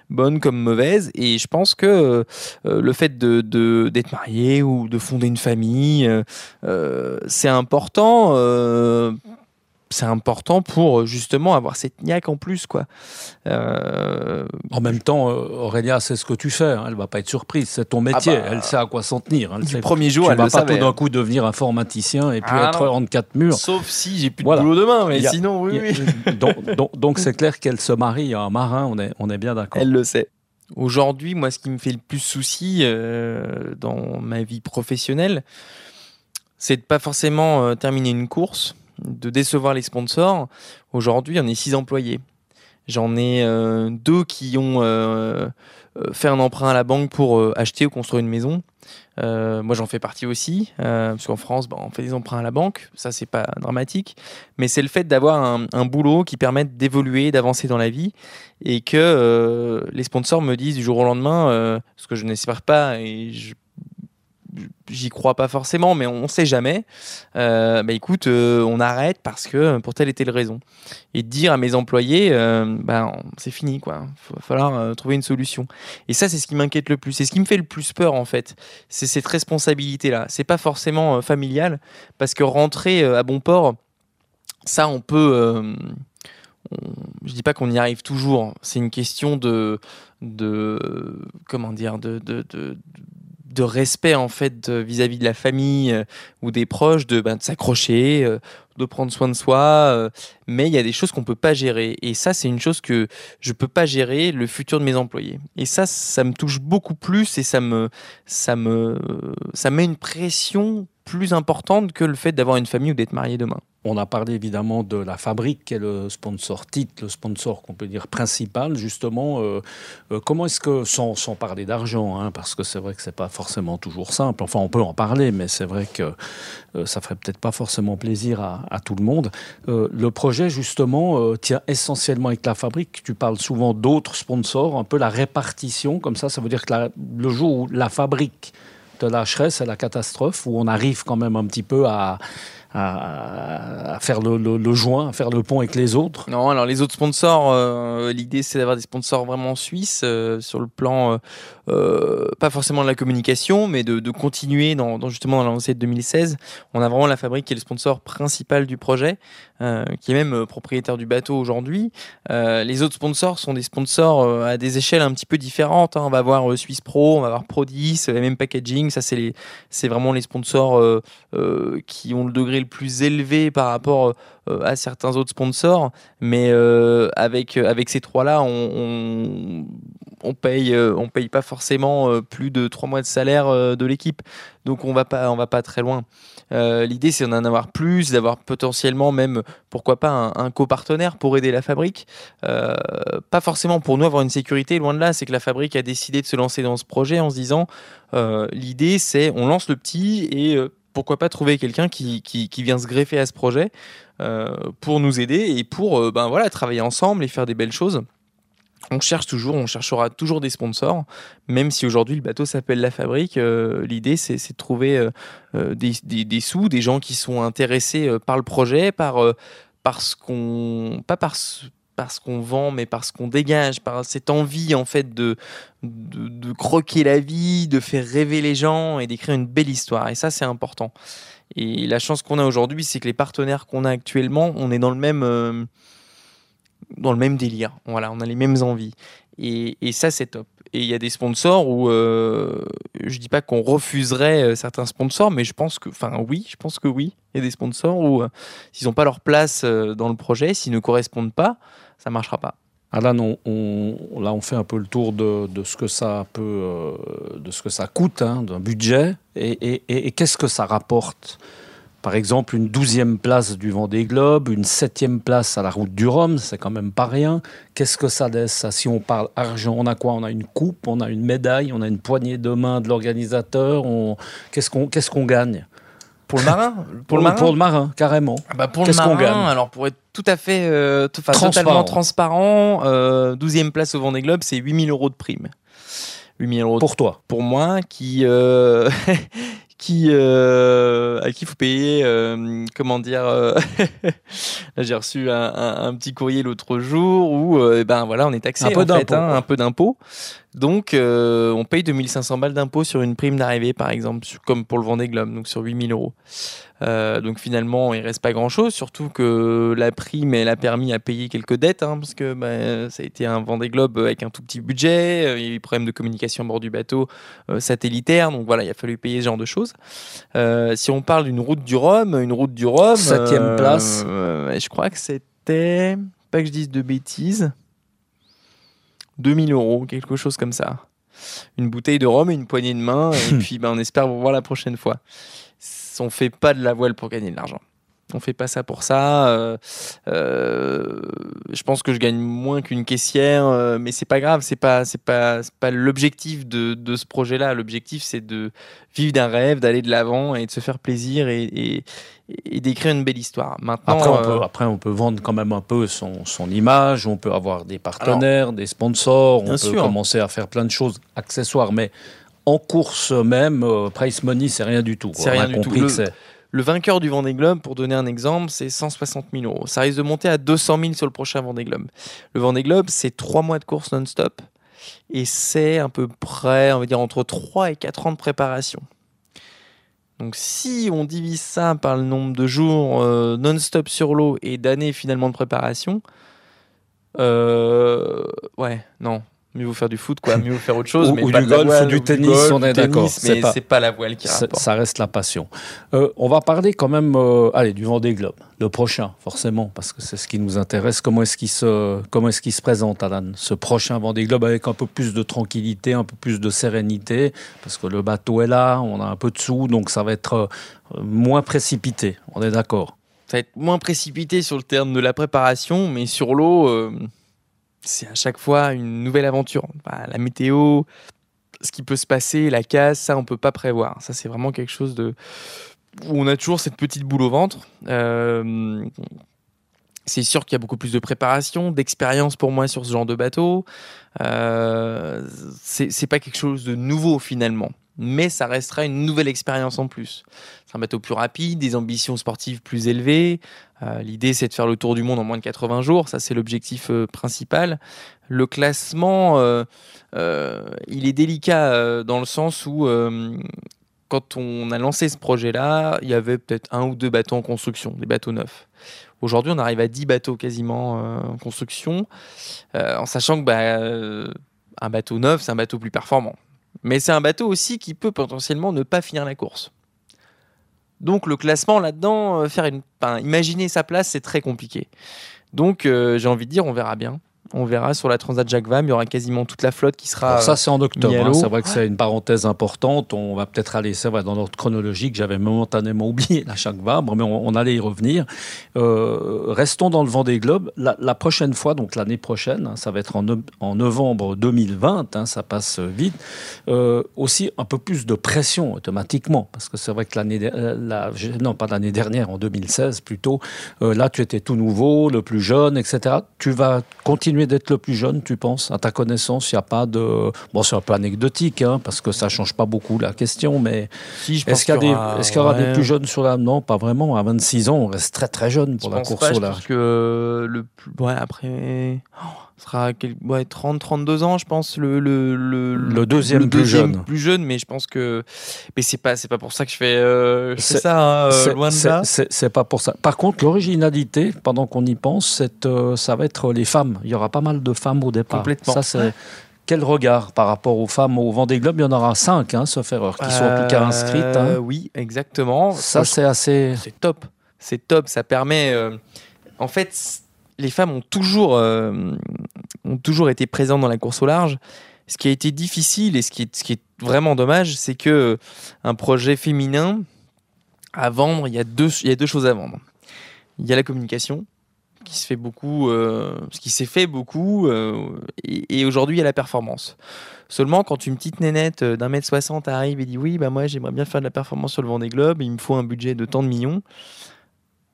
bonnes comme mauvaises. Et je pense que le fait de, d'être marié ou de fonder une famille, c'est important c'est important pour euh, justement avoir cette niaque en plus quoi. Euh, en même temps, euh, Aurélia sait ce que tu fais, hein. elle va pas être surprise, c'est ton métier, ah bah, elle sait à quoi s'en tenir. Hein. du premier jour, tu elle va pas tout d'un coup devenir informaticien et puis ah être entre quatre murs. Sauf si j'ai plus de boulot demain, mais sinon oui. donc c'est clair qu'elle se marie à un marin, on est, on est bien d'accord. Elle le sait. Aujourd'hui, moi, ce qui me fait le plus souci dans ma vie professionnelle, c'est de pas forcément terminer une course de décevoir les sponsors. Aujourd'hui, on est six employés. J'en ai euh, deux qui ont euh, euh, fait un emprunt à la banque pour acheter ou construire une maison. moi, j'en fais partie aussi, parce qu'en France, bah, on fait des emprunts à la banque. Ça, c'est pas dramatique, mais c'est le fait d'avoir un, boulot qui permette d'évoluer, d'avancer dans la vie, et que les sponsors me disent du jour au lendemain, ce que je n'espère pas, et je j'y crois pas forcément, mais on sait jamais. Euh, bah écoute, euh, on arrête parce que pour telle et telle raison. Et dire à mes employés, euh, bah, c'est fini, quoi. Il va falloir trouver une solution. Et ça, c'est ce qui m'inquiète le plus. C'est ce qui me fait le plus peur, en fait. C'est cette responsabilité-là. C'est pas forcément familial, parce que rentrer à bon port, ça, on peut. je dis pas qu'on y arrive toujours. C'est une question de, de comment dire, de respect en fait vis-à-vis de la famille euh, ou des proches, de, ben, de s'accrocher, euh, de prendre soin de soi. euh, mais il y a des choses qu'on peut pas gérer. Et ça, c'est une chose que je peux pas gérer, le futur de mes employés. Et ça, ça me touche beaucoup plus et ça me, ça me, ça met une pression plus importante que le fait d'avoir une famille ou d'être marié demain. On a parlé évidemment de la fabrique, qui est le sponsor titre, le sponsor qu'on peut dire principal, justement. Euh, euh, comment est-ce que, sans, sans parler d'argent, hein, parce que c'est vrai que c'est pas forcément toujours simple, enfin on peut en parler, mais c'est vrai que euh, ça ferait peut-être pas forcément plaisir à, tout le monde. Euh, le projet, justement, tient essentiellement avec la fabrique. Tu parles souvent d'autres sponsors, un peu la répartition, comme ça, ça veut dire que le jour où la fabrique te lâcherait, c'est la catastrophe, où on arrive quand même un petit peu à, à, faire le, joint, à faire le pont avec les autres. Non, alors les autres sponsors, euh, l'idée c'est d'avoir des sponsors vraiment suisses euh, sur le plan, euh, pas forcément de la communication, mais de, continuer dans, dans justement dans la de 2016. On a vraiment la fabrique qui est le sponsor principal du projet, euh, qui est même euh, propriétaire du bateau aujourd'hui. Les autres sponsors sont des sponsors à des échelles un petit peu différentes. hein. On va avoir euh, Swiss Pro, on va avoir Pro10, euh, MM Packaging. Ça, c'est c'est vraiment les sponsors qui ont le degré le plus élevé par rapport à certains autres sponsors. Mais avec, avec ces trois-là, on, on paye, euh, on paye pas forcément euh, plus de trois mois de salaire euh, de l'équipe. Donc on va pas, va pas très loin. L'idée, c'est d'en avoir plus, d'avoir potentiellement même, pourquoi pas, un, copartenaire pour aider la fabrique. Pas forcément pour nous avoir une sécurité, loin de là, c'est que la fabrique a décidé de se lancer dans ce projet en se disant, l'idée, c'est on lance le petit et pourquoi pas trouver quelqu'un qui, qui, vient se greffer à ce projet pour nous aider et pour ben voilà, travailler ensemble et faire des belles choses. On cherche toujours, on cherchera toujours des sponsors, même si aujourd'hui le bateau s'appelle La Fabrique. euh, L'idée, c'est de trouver euh, euh, des, sous, des gens qui sont intéressés par le projet, par, qu'on. pas par ce- parce qu'on vend, mais parce qu'on dégage, par cette envie en fait de, de, de croquer la vie, de faire rêver les gens et d'écrire une belle histoire. Et ça, c'est important. Et la chance qu'on a aujourd'hui, c'est que les partenaires qu'on a actuellement, on est dans le même, dans le même délire. Voilà, on a les mêmes envies. Et, ça, c'est top. Et il y a des sponsors où euh, je dis pas qu'on refuserait euh, certains sponsors, mais je pense que, enfin, oui, je pense que oui. Il y a des sponsors où euh, s'ils n'ont pas leur place euh, dans le projet, s'ils ne correspondent pas, ça marchera pas. Alan, on, là, on fait un peu le tour de, ce que ça peut, de ce que ça coûte, hein, d'un budget, et, et- et- et qu'est-ce que ça rapporte? Par exemple, une douzième place du Vendée Globe, une septième place à la Route du Rhum, c'est quand même pas rien. Qu'est-ce que ça laisse? Ça Si on parle argent, on a quoi? On a une coupe, on a une médaille, on a une poignée de main de l'organisateur. On... Qu'est-ce qu'on qu'est-ce qu'on gagne? Pour le marin? Pour le marin? Pour le marin, carrément. Ah bah pour le marin, gagne? alors pour être tout à fait euh, tout- Transparent. totalement transparent, euh, 12e place au Vendée Globe, c'est 8000 euros de prime. 8000 euros Pour toi. pour moi qui euh, qui euh, à qui il faut payer euh, comment dire euh, là j'ai reçu un, un- un petit courrier l'autre jour où euh, ben voilà on est taxé Un peu en fait, d'impôt, hein, un peu d'impôt donc euh, on paye 2500 balles d'impôt sur une prime d'arrivée par exemple sur- comme pour le Vendée Globe donc sur 8000 euros Euh, donc finalement il reste pas grand chose surtout que la prime elle a permis à payer quelques dettes hein, parce que ben, ça a été un Vendée Globe avec un tout petit budget euh, il y a eu des problèmes de communication à bord du bateau satellitaire. Donc voilà, il a fallu payer ce genre de choses. Si on parle d'une route du Rhum, une route du Rhum. Septième place. je crois que c'était. Pas que je dise de bêtises. 2000 euros, quelque chose comme ça. Une bouteille de rhum et une poignée de main. Et puis ben, on espère vous voir la prochaine fois. On fait pas de la voile pour gagner de l'argent. On fait pas ça pour ça. euh, euh, je pense que je gagne moins qu'une caissière, euh, mais c'est pas grave. C'est pas, c'est pas, c'est pas l'objectif de, de ce projet-là. L'objectif, c'est de vivre d'un rêve, d'aller de l'avant et de se faire plaisir et, et, et d'écrire une belle histoire. Maintenant, Après on, euh, peut, après, on peut vendre quand même un peu son, son image, on peut avoir des partenaires, des sponsors, on peut sûr. commencer à faire plein de choses accessoires, mais en course même, price money, c'est rien du tout. C'est On rien a du compris tout. que c'est- Le vainqueur du Vendée Globe, pour donner un exemple, c'est 160 000 euros. Ça risque de monter à 200 000 sur le prochain Vendée Globe. Le Vendée Globe, c'est trois mois de course non-stop. Et c'est à peu près, on va dire, entre 3 et 4 ans de préparation. Donc si on divise ça par le nombre de jours euh, non-stop sur l'eau et d'années finalement de préparation, euh, ouais, non. Mieux vaut faire du foot, quoi. Mieux vaut faire autre chose. ou, mais ou pas du golf voile, ou du tennis, golf, on est du tennis, d'accord. Mais c'est pas la voile qui Ça, rapporte. ça reste la passion. Euh, on va parler quand même, euh, allez, du Vendée Globe, le prochain, forcément, parce que c'est ce qui nous intéresse. Comment est-ce qu'il se, comment est-ce qu'il se présente, Alan, ce prochain Vendée Globe avec un peu plus de tranquillité, un peu plus de sérénité, parce que le bateau est là, on a un peu de sous, donc ça va être euh, moins précipité. On est d'accord? Ça va être moins précipité sur le terme de la préparation, mais sur l'eau, euh, c'est à chaque fois une nouvelle aventure. La météo, ce qui peut se passer, la casse, ça, on peut pas prévoir. Ça, c'est vraiment quelque chose de où on a toujours cette petite boule au ventre. Euh, c'est sûr qu'il y a beaucoup plus de préparation, d'expérience pour moi sur ce genre de bateau. Euh, c'est pas quelque chose de nouveau finalement, mais ça restera une nouvelle expérience en plus. C'est un bateau plus rapide, des ambitions sportives plus élevées. Euh, L'idée, c'est de faire le tour du monde en moins de 80 jours. Ça, c'est l'objectif euh, principal. Le classement, euh, il est délicat dans le sens où, quand on a lancé ce projet-là, il y avait peut-être un ou deux bateaux en construction, des bateaux neufs. Aujourd'hui, on arrive à 10 bateaux quasiment en construction, en sachant que bah, un bateau neuf, c'est un bateau plus performant. Mais c'est un bateau aussi qui peut potentiellement ne pas finir la course. Donc le classement là-dedans, euh, faire une, imaginer sa place, c'est très compliqué. Donc euh, j'ai envie de dire, on verra bien. On verra sur la Transat Jacques Vabre, il y aura quasiment toute la flotte qui sera. Alors ça, c'est en octobre. mis à hein. C'est vrai que c'est une parenthèse importante. On va peut-être aller, c'est vrai, dans notre chronologie que j'avais momentanément oublié, la chaque Vabre, mais on, on allait y revenir. Euh, restons dans le Vendée Globe. La, la prochaine fois, donc l'année prochaine, hein, ça va être en, no- en novembre 2020, hein, ça passe vite. Euh, aussi un peu plus de pression automatiquement, parce que c'est vrai que l'année, euh, la- non pas l'année dernière, en 2016 plutôt, euh, là tu étais tout nouveau, le plus jeune, etc. Tu vas continuer d'être le plus jeune, tu penses À ta connaissance, il n'y a pas de... Bon, c'est un peu anecdotique, hein, parce que ça change pas beaucoup la question, mais Si, est-ce qu'il y, aura- est-ce qu'il y aura ouais. des plus jeunes sur la... Non, pas vraiment. À 26 ans, on reste très très jeune pour Je la course pas, je large. pense que le plus- ouais, après oh, sera quel- ouais, 30 32 ans je pense le le, le, Le deuxième plus deuxième jeune. plus jeune mais je pense que mais c'est pas c'est pas pour ça que je fais, euh, je fais C'est- ça hein, euh, loin de là C'est pas pour ça. Par contre, l'originalité, pendant qu'on y pense, c'est, euh, ça va être les femmes. Il y aura pas mal de femmes au départ. Complètement. Ça, c'est quel regard par rapport aux femmes au Vendée Globe? Il y en aura cinq, hein, sauf erreur, qui sont en tout cas Euh, inscrites. hein. oui exactement Ça, c'est assez. c'est top. C'est top. Ça permet. euh, en fait, les femmes ont toujours, euh, ont toujours été présentes dans la course au large. Ce qui a été difficile et ce qui est, vraiment dommage, c'est que euh, un projet féminin à vendre, il y a deux, il y a deux choses à vendre. Il y a la communication qui se fait beaucoup, euh, ce qui s'est fait beaucoup, et, aujourd'hui il y a la performance. Seulement, quand une petite nénette d'un mètre soixante arrive et dit oui, bah moi j'aimerais bien faire de la performance sur le Vendée Globe, il me faut un budget de tant de millions,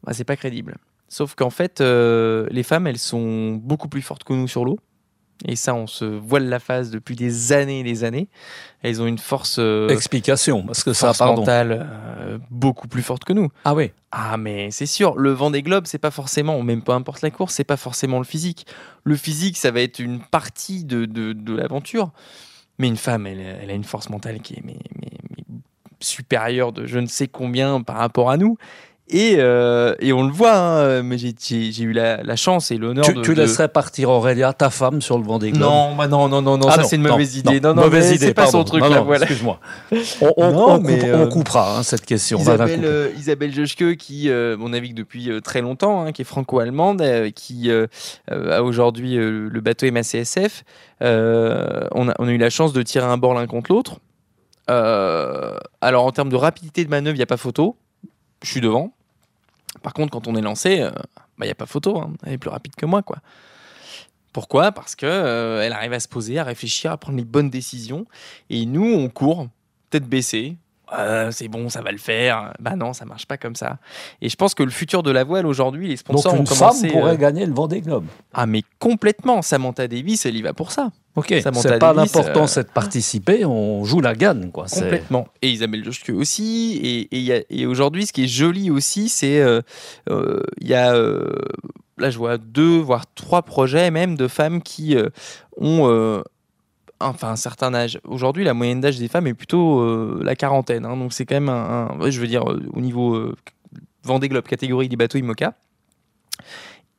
bah, c'est pas crédible. Sauf qu'en fait, euh, les femmes, elles sont beaucoup plus fortes que nous sur l'eau. Et ça, on se voile la face depuis des années et des années. Elles ont une force, euh, Explication, parce que ça, pardon. mentale euh, beaucoup plus forte que nous. Ah oui. Ah mais c'est sûr, le vent des globes, c'est pas forcément, même peu importe la course, c'est pas forcément le physique. Le physique, ça va être une partie de, de, de l'aventure. Mais une femme, elle, elle a une force mentale qui est mais, mais- mais supérieure de je ne sais combien par rapport à nous. Et, euh, et on le voit, hein, mais j'ai- eu la, la chance et l'honneur Tu, de... tu de- laisserais partir Aurélia, ta femme, sur le Vendée Globe Non, bah non, non, non, non, Ah ça c'est une mauvaise idée. non, Non, non, mauvaise idée, c'est pas son truc Non, là, voilà. Excuse-moi. On, on- on coupe- euh, on coupera hein, cette question. on Isabelle, couper. euh, Isabelle Joschke, qui, euh, on navigue depuis très longtemps, hein, qui est franco-allemande, qui a aujourd'hui le bateau MACSF. On, a, on a eu la chance de tirer un bord l'un contre l'autre. Alors, en termes de rapidité de manœuvre, il n'y a pas photo. Je suis devant. Par contre, quand on est lancé, il n'y a pas photo. hein. Elle est plus rapide que moi, quoi. Pourquoi? Parce que euh, elle arrive à se poser, à réfléchir, à prendre les bonnes décisions. Et nous, on court, tête baissée. Euh, c'est bon, ça va le faire. Bah non, ça marche pas comme ça. Et je pense que le futur de la voile aujourd'hui, les Donc sponsors une ont femme commencé. pourrait euh, gagner le Vendée Globe. Ah mais complètement. Samantha Davis, elle y va pour ça. Ok, c'est pas l'important, euh, c'est de participer, on joue la gagne. Quoi. Complètement. Et Isabelle Joschke aussi. Et, aujourd'hui, ce qui est joli aussi, c'est euh, euh, il y a euh, là je vois deux voire trois projets même de femmes qui ont enfin un certain âge. Aujourd'hui, la moyenne d'âge des femmes est plutôt euh, la quarantaine. hein. donc c'est quand même un, je veux dire au niveau euh, Vendée Globe catégorie des bateaux IMOCA.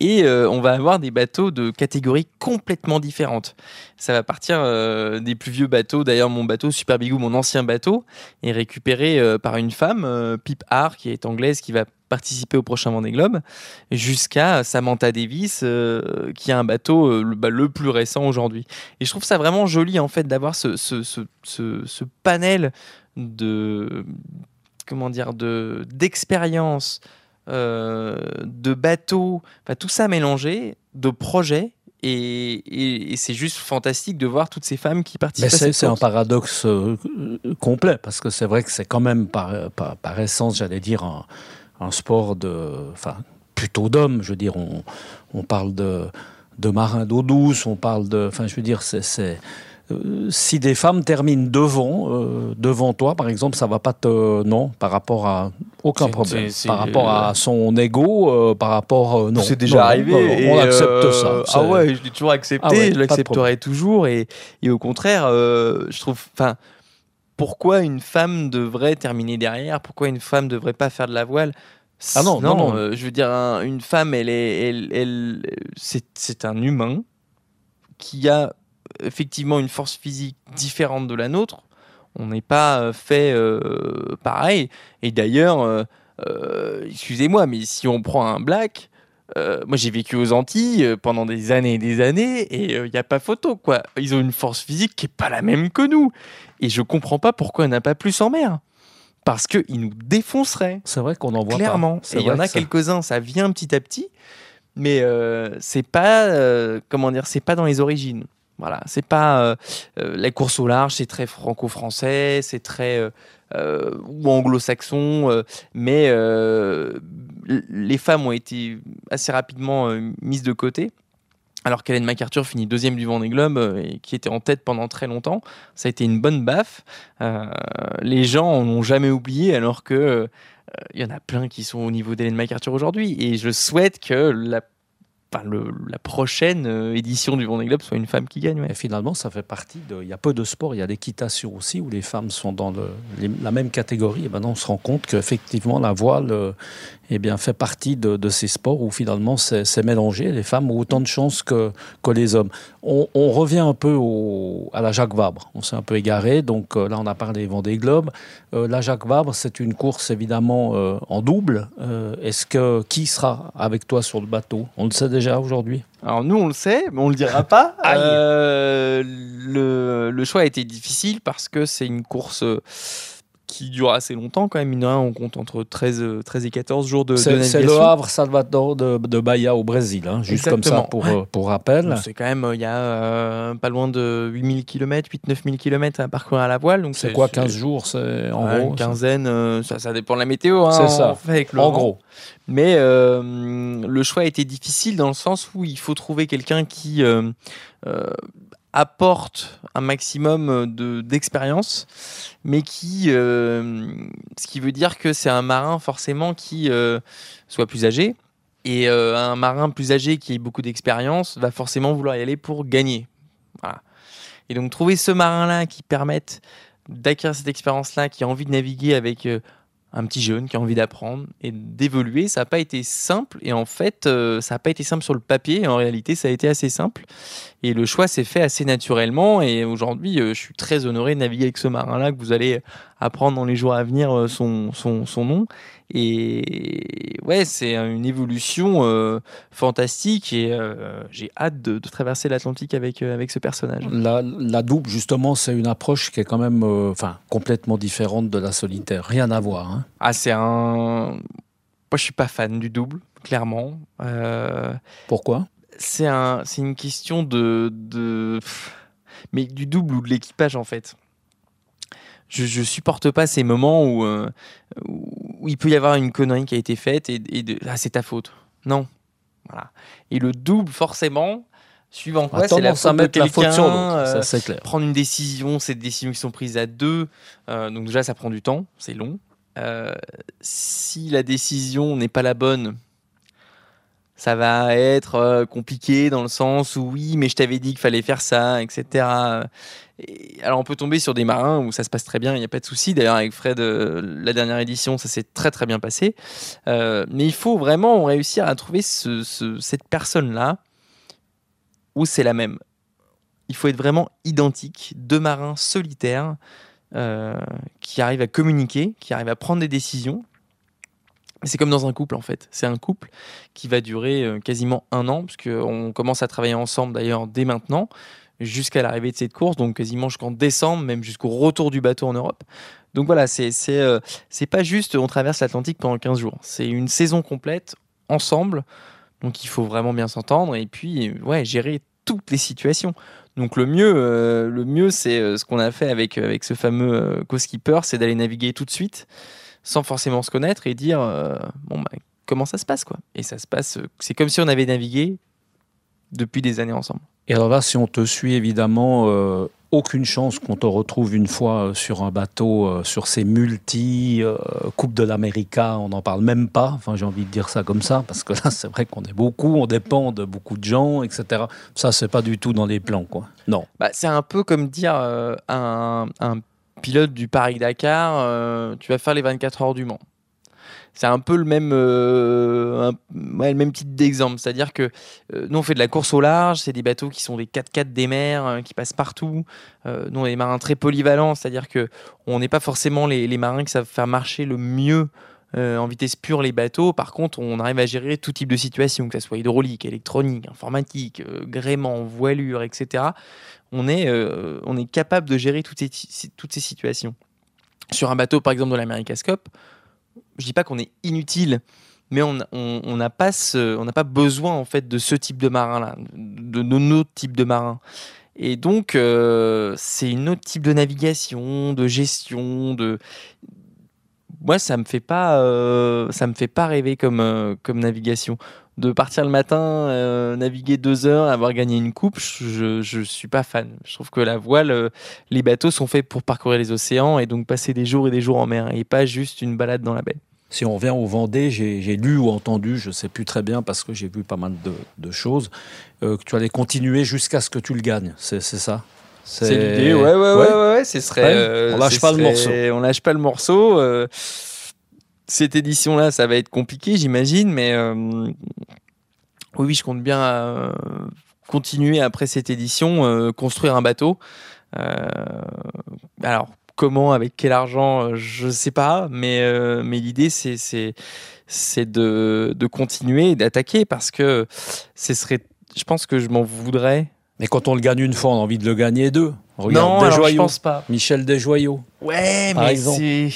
Et euh, on va avoir des bateaux de catégories complètement différentes. Ça va partir euh, des plus vieux bateaux. D'ailleurs, mon bateau, Super Bigou, mon ancien bateau, est récupéré euh, par une femme, Pip Har, qui est anglaise, qui va participer au prochain Vendée Globe, jusqu'à Samantha Davis, qui a un bateau bah, le, plus récent aujourd'hui. Et je trouve ça vraiment joli, en fait, d'avoir ce, panel de comment dire de d'expérience euh, de bateaux, tout ça mélangé, de projets. Et, c'est juste fantastique de voir toutes ces femmes qui participent. C'est un paradoxe euh, complet parce que c'est vrai que c'est quand même par, par, essence, j'allais dire, un, sport de, enfin, plutôt d'hommes. Je veux dire, on, on parle de, de marins d'eau douce, on parle de, enfin, je veux dire, c'est euh, si des femmes terminent devant, euh, devant toi, par exemple, ça va pas te. Non, par rapport à. Aucun problème. par rapport à euh, son ego, par rapport. non. C'est déjà arrivé. on accepte ça. Ah ouais, je l'ai toujours accepté, ah je l'accepterai toujours. Et, et, au contraire, je trouve. Enfin, pourquoi une femme devrait terminer derrière? Pourquoi une femme devrait pas faire de la voile? Ah non, non, non. je veux dire, une femme, elle est, elle, elle c'est un humain qui a effectivement une force physique différente de la nôtre. On n'est pas euh, fait euh, pareil. Et d'ailleurs, euh, excusez-moi, mais si on prend un black, moi j'ai vécu aux Antilles pendant des années et des années et il n'y a pas photo quoi. Ils ont une force physique qui est pas la même que nous. Et je comprends pas pourquoi on n'a pas plus en mer. Parce qu'ils nous défonceraient. C'est vrai qu'on en voit Clairement. Il y en a quelques-uns, ça vient petit à petit. Mais c'est pas, comment dire, c'est pas dans les origines. Voilà, c'est pas euh, euh, la course au large, c'est très franco-français, c'est très euh, ou anglo-saxon, mais les femmes ont été assez rapidement mises de côté. Alors qu'Hélène MacArthur finit deuxième du Vendée Globe et qui était en tête pendant très longtemps, ça a été une bonne baffe. les gens n'ont jamais oublié, alors que il y en a plein qui sont au niveau d'Hélène MacArthur aujourd'hui. Et je souhaite que la la prochaine euh, édition du Vendée Globe soit une femme qui gagne. Finalement, ça fait partie de. Il y a peu de sports, il y a l'équitation aussi où les femmes sont dans la même catégorie. Et maintenant, on se rend compte qu'effectivement, la voile euh, eh bien, fait partie de, ces sports où finalement c'est mélangé. Les femmes ont autant de chances que, que les hommes. On, revient un peu au, à la Jacques Vabre. On s'est un peu égaré. Donc euh, là, on a parlé Vendée Globe. Euh, la Jacques Vabre, c'est une course évidemment euh, en double. Est-ce que qui sera avec toi sur le bateau? On le sait déjà aujourd'hui? Alors nous, on le sait, mais on le dira pas. le, le, choix a été difficile parce que c'est une course qui dure assez longtemps quand même. on compte entre 13, 13 et 14 jours de, c'est, C'est le Havre Salvador de, de Bahia au Brésil, hein, juste comme ça pour, euh, pour rappel. c'est quand même, il y a euh, pas loin de 8000 km, 8-9000 km à parcourir à la voile. Donc c'est, quoi, 15 jours c'est, en gros Une quinzaine, euh, ça, ça, dépend de la météo. Hein, c'est ça, en gros. Mais le choix a été difficile dans le sens où il faut trouver quelqu'un qui apporte un maximum euh, de, d'expérience, mais qui, euh, ce qui veut dire que c'est un marin forcément qui euh, soit plus âgé, et un marin plus âgé qui ait beaucoup d'expérience va forcément vouloir y aller pour gagner. Voilà. Et donc trouver ce marin-là qui permette d'acquérir cette expérience-là, qui a envie de naviguer avec un petit jeune qui a envie d'apprendre et d'évoluer. Ça n'a pas été simple et en fait, euh, ça n'a pas été simple sur le papier. En réalité, ça a été assez simple et le choix s'est fait assez naturellement. Et aujourd'hui, euh, je suis très honoré de naviguer avec ce marin-là que vous allez apprendre dans les jours à venir euh, son, son, son nom. Et ouais, c'est une évolution euh, fantastique et euh, j'ai hâte de, traverser l'Atlantique avec, avec ce personnage. La, la double, justement, c'est une approche qui est quand même enfin complètement différente de la solitaire. Rien à voir. Hein. Ah, c'est un. Moi, je suis pas fan du double, clairement. Pourquoi? C'est un, une question de, de. Mais du double ou de l'équipage, en fait je, je supporte pas ces moments où, euh, où il peut y avoir une connerie qui a été faite et, de, ah, c'est ta faute. Non. Voilà. Et le double, forcément, suivant quoi, c'est la faute de quelqu'un, euh, prendre une décision, c'est des décisions qui sont prises à deux, euh, donc déjà ça prend du temps, c'est long. si la décision n'est pas la bonne, ça va être euh, compliqué dans le sens où oui, mais je t'avais dit qu'il fallait faire ça, etc. alors on peut tomber sur des marins où ça se passe très bien, il n'y a pas de souci. D'ailleurs avec Fred, la dernière édition, ça s'est très très bien passé. mais il faut vraiment réussir à trouver cette personne-là où c'est la même. Il faut être vraiment identique, deux marins solitaires euh, qui arrivent à communiquer, qui arrivent à prendre des décisions. C'est comme dans un couple en fait. C'est un couple qui va durer euh, quasiment un an, puisqu'on commence à travailler ensemble d'ailleurs dès maintenant, jusqu'à l'arrivée de cette course, donc quasiment jusqu'en décembre, même jusqu'au retour du bateau en Europe. Donc voilà, c'est euh, pas juste on traverse l'Atlantique pendant 15 jours. C'est une saison complète ensemble. Donc il faut vraiment bien s'entendre et puis gérer toutes les situations. Donc le mieux, euh, mieux c'est euh, ce qu'on a fait avec, euh, avec ce fameux co-skipper, c'est d'aller naviguer tout de suite, sans forcément se connaître et dire bon bah, comment ça se passe quoi. Et ça se passe, c'est comme si on avait navigué depuis des années ensemble. Et alors là, si on te suit évidemment, aucune chance qu'on te retrouve une fois euh, sur un bateau, euh, sur ces multi euh, Coupe de l'América, on n'en parle même pas. Enfin, j'ai envie de dire ça comme ça, parce que là, c'est vrai qu'on est beaucoup, on dépend de beaucoup de gens, etc. Ça, c'est pas du tout dans les plans, quoi. Non. Bah, c'est un peu comme dire un, un, pilote du Paris-Dakar, tu vas faire les 24 heures du Mans c'est un peu le même, euh, le même type d'exemple. C'est-à-dire que euh, nous, on fait de la course au large, c'est des bateaux qui sont des 4x4 des mers, euh, qui passent partout. nous, on est des marins très polyvalents, c'est-à-dire que on n'est pas forcément les, marins qui savent faire marcher le mieux en vitesse pure les bateaux. Par contre, on arrive à gérer tout type de situation, que ce soit hydraulique, électronique, informatique, gréement, voilure, etc. On est, on est capable de gérer toutes ces, situations. Sur un bateau, par exemple, de l'Americascope, je dis pas qu'on est inutile, mais on n'a on, pas, pas besoin en fait de ce type de marin là, de, nos types de marins. Et donc, euh, c'est une autre type de navigation, de gestion, de. Moi, ça me fait pas, euh, ça me fait pas rêver comme, euh, comme navigation. De partir le matin, naviguer deux heures, avoir gagné une coupe, je, je suis pas fan. Je trouve que la voile, les bateaux sont faits pour parcourir les océans et donc passer des jours et des jours en mer et pas juste une balade dans la baie. Si on revient au Vendée, j'ai lu ou entendu, je ne sais plus très bien parce que j'ai vu pas mal de, choses, euh, que tu allais continuer jusqu'à ce que tu le gagnes. C'est ça? C'est l'idée, ouais, ouais, ouais, ouais, Ce serait, euh, on lâche pas le morceau. On lâche pas le morceau. Euh, cette édition-là, ça va être compliqué, j'imagine, mais oui, je compte bien continuer après cette édition, construire un bateau. alors, Comment, avec quel argent, euh, je ne sais pas, mais, euh, mais l'idée, c'est, c'est, c'est de, de continuer et d'attaquer parce que ce serait, je pense que je m'en voudrais. Mais quand on le gagne une fois, on a envie de le gagner deux. Regarde, non, je pense pas. Michel Desjoyaux. Ouais, mais c'est.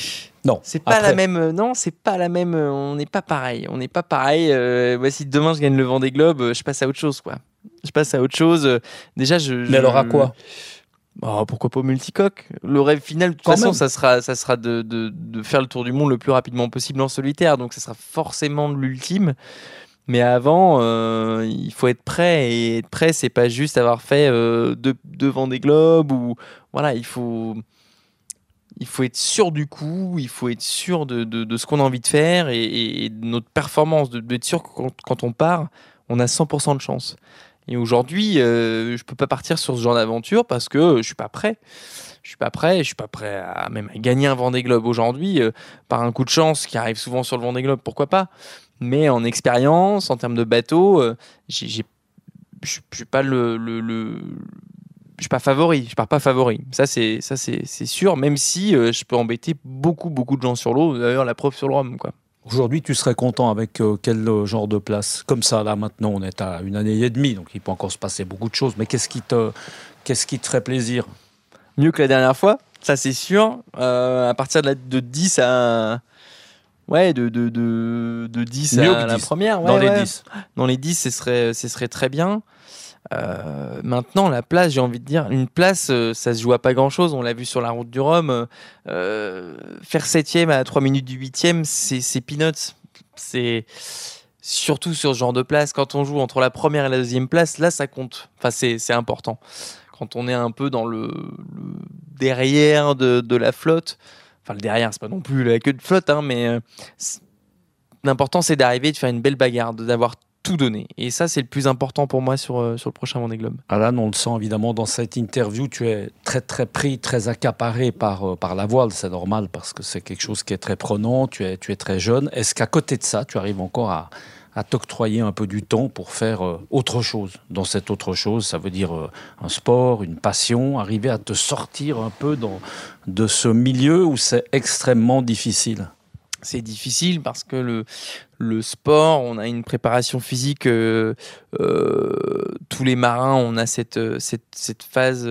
Non. C'est pas la même. Non, c'est pas la même. On n'est pas pareil. On n'est pas pareil. Euh, si demain je gagne le Vendée Globe, je passe à autre chose, quoi. Je passe à autre chose. Déjà, je. Mais alors à quoi? Bah, pourquoi pas multicoque? Le rêve final, de toute façon, ça sera, ça sera de, de, de, faire le tour du monde le plus rapidement possible en solitaire. Donc, ça sera forcément l'ultime. Mais avant, euh, il faut être prêt. Et être prêt, c'est pas juste avoir fait euh, devant des globes ou voilà, il faut, il faut être sûr du coup, il faut être sûr de, de ce qu'on a envie de faire et, de notre performance, de, être sûr que quand, quand on part, on a 100% de chance. Et aujourd'hui, euh, je peux pas partir sur ce genre d'aventure parce que je suis pas prêt. Je suis pas prêt. Je suis pas prêt à même à gagner un Vendée Globe aujourd'hui euh, par un coup de chance qui arrive souvent sur le Vendée Globe. Pourquoi pas Mais en expérience, en termes de bateau, euh, je suis pas le, le, le je suis pas favori, je pars pas favori. Ça c'est ça c'est, sûr. Même si je peux embêter beaucoup beaucoup de gens sur l'eau. D'ailleurs la preuve sur le Rhum quoi. Aujourd'hui, tu serais content avec euh, quel euh, genre de place? Comme ça, là, maintenant, on est à une année et demie, donc il peut encore se passer beaucoup de choses. Mais qu'est-ce qui te, qu'est-ce qui te ferait plaisir? Mieux que la dernière fois, ça c'est sûr. Euh, à partir de, la, de 10 à. Ouais, de, de, de, de 10 à la première. Dans les 10. Dans les 10, ce serait, ce serait très bien. Euh, maintenant, la place, j'ai envie de dire, une place, euh, ça se joue à pas grand chose. On l'a vu sur la route du Rhum. Euh, faire septième à 3 minutes du huitième, c'est peanuts. C'est surtout sur ce genre de place. Quand on joue entre la première et la deuxième place, là, ça compte. Enfin, c'est important. Quand on est un peu dans le, derrière de, de, la flotte, enfin, le derrière, c'est pas non plus la queue de flotte, hein, mais l'important, c'est d'arriver, de faire une belle bagarre, d'avoir tout donner. Et ça, c'est le plus important pour moi sur, sur le prochain Vendée Globe. Alan, on le sent évidemment dans cette interview, tu es très très pris, très accaparé par, par la voile, c'est normal parce que c'est quelque chose qui est très prenant, tu es, tu es très jeune. Est-ce qu'à côté de ça, tu arrives encore à, à t'octroyer un peu du temps pour faire euh, autre chose. Dans cette autre chose, ça veut dire euh, un sport, une passion, arriver à te sortir un peu de ce milieu où c'est extrêmement difficile. C'est difficile parce que le, sport, on a une préparation physique. Euh, tous les marins, on a cette, phase,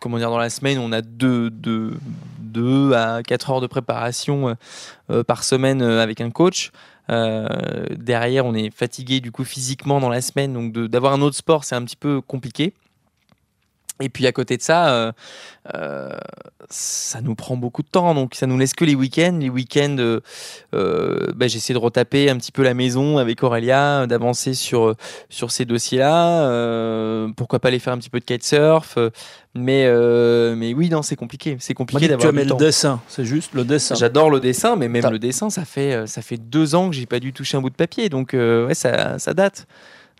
comment dire, dans la semaine, on a deux, deux, deux à quatre heures de préparation par semaine avec un coach. Euh, derrière, on est fatigué du coup physiquement dans la semaine, donc d'avoir un autre sport, c'est un petit peu compliqué. Et puis à côté de ça, euh, euh, ça nous prend beaucoup de temps, donc ça nous laisse que les week-ends. Les week-ends, euh, bah, j'essaie de retaper un petit peu la maison avec Aurélia, d'avancer sur, sur ces dossiers-là. pourquoi pas aller faire un petit peu de kitesurf mais, mais oui, non, c'est compliqué. C'est compliqué d'avoir. Tu le dessin, c'est juste le dessin. J'adore le dessin, mais même le dessin, ça fait, ça fait deux ans que j'ai pas dû toucher un bout de papier, donc ouais, ça, ça date.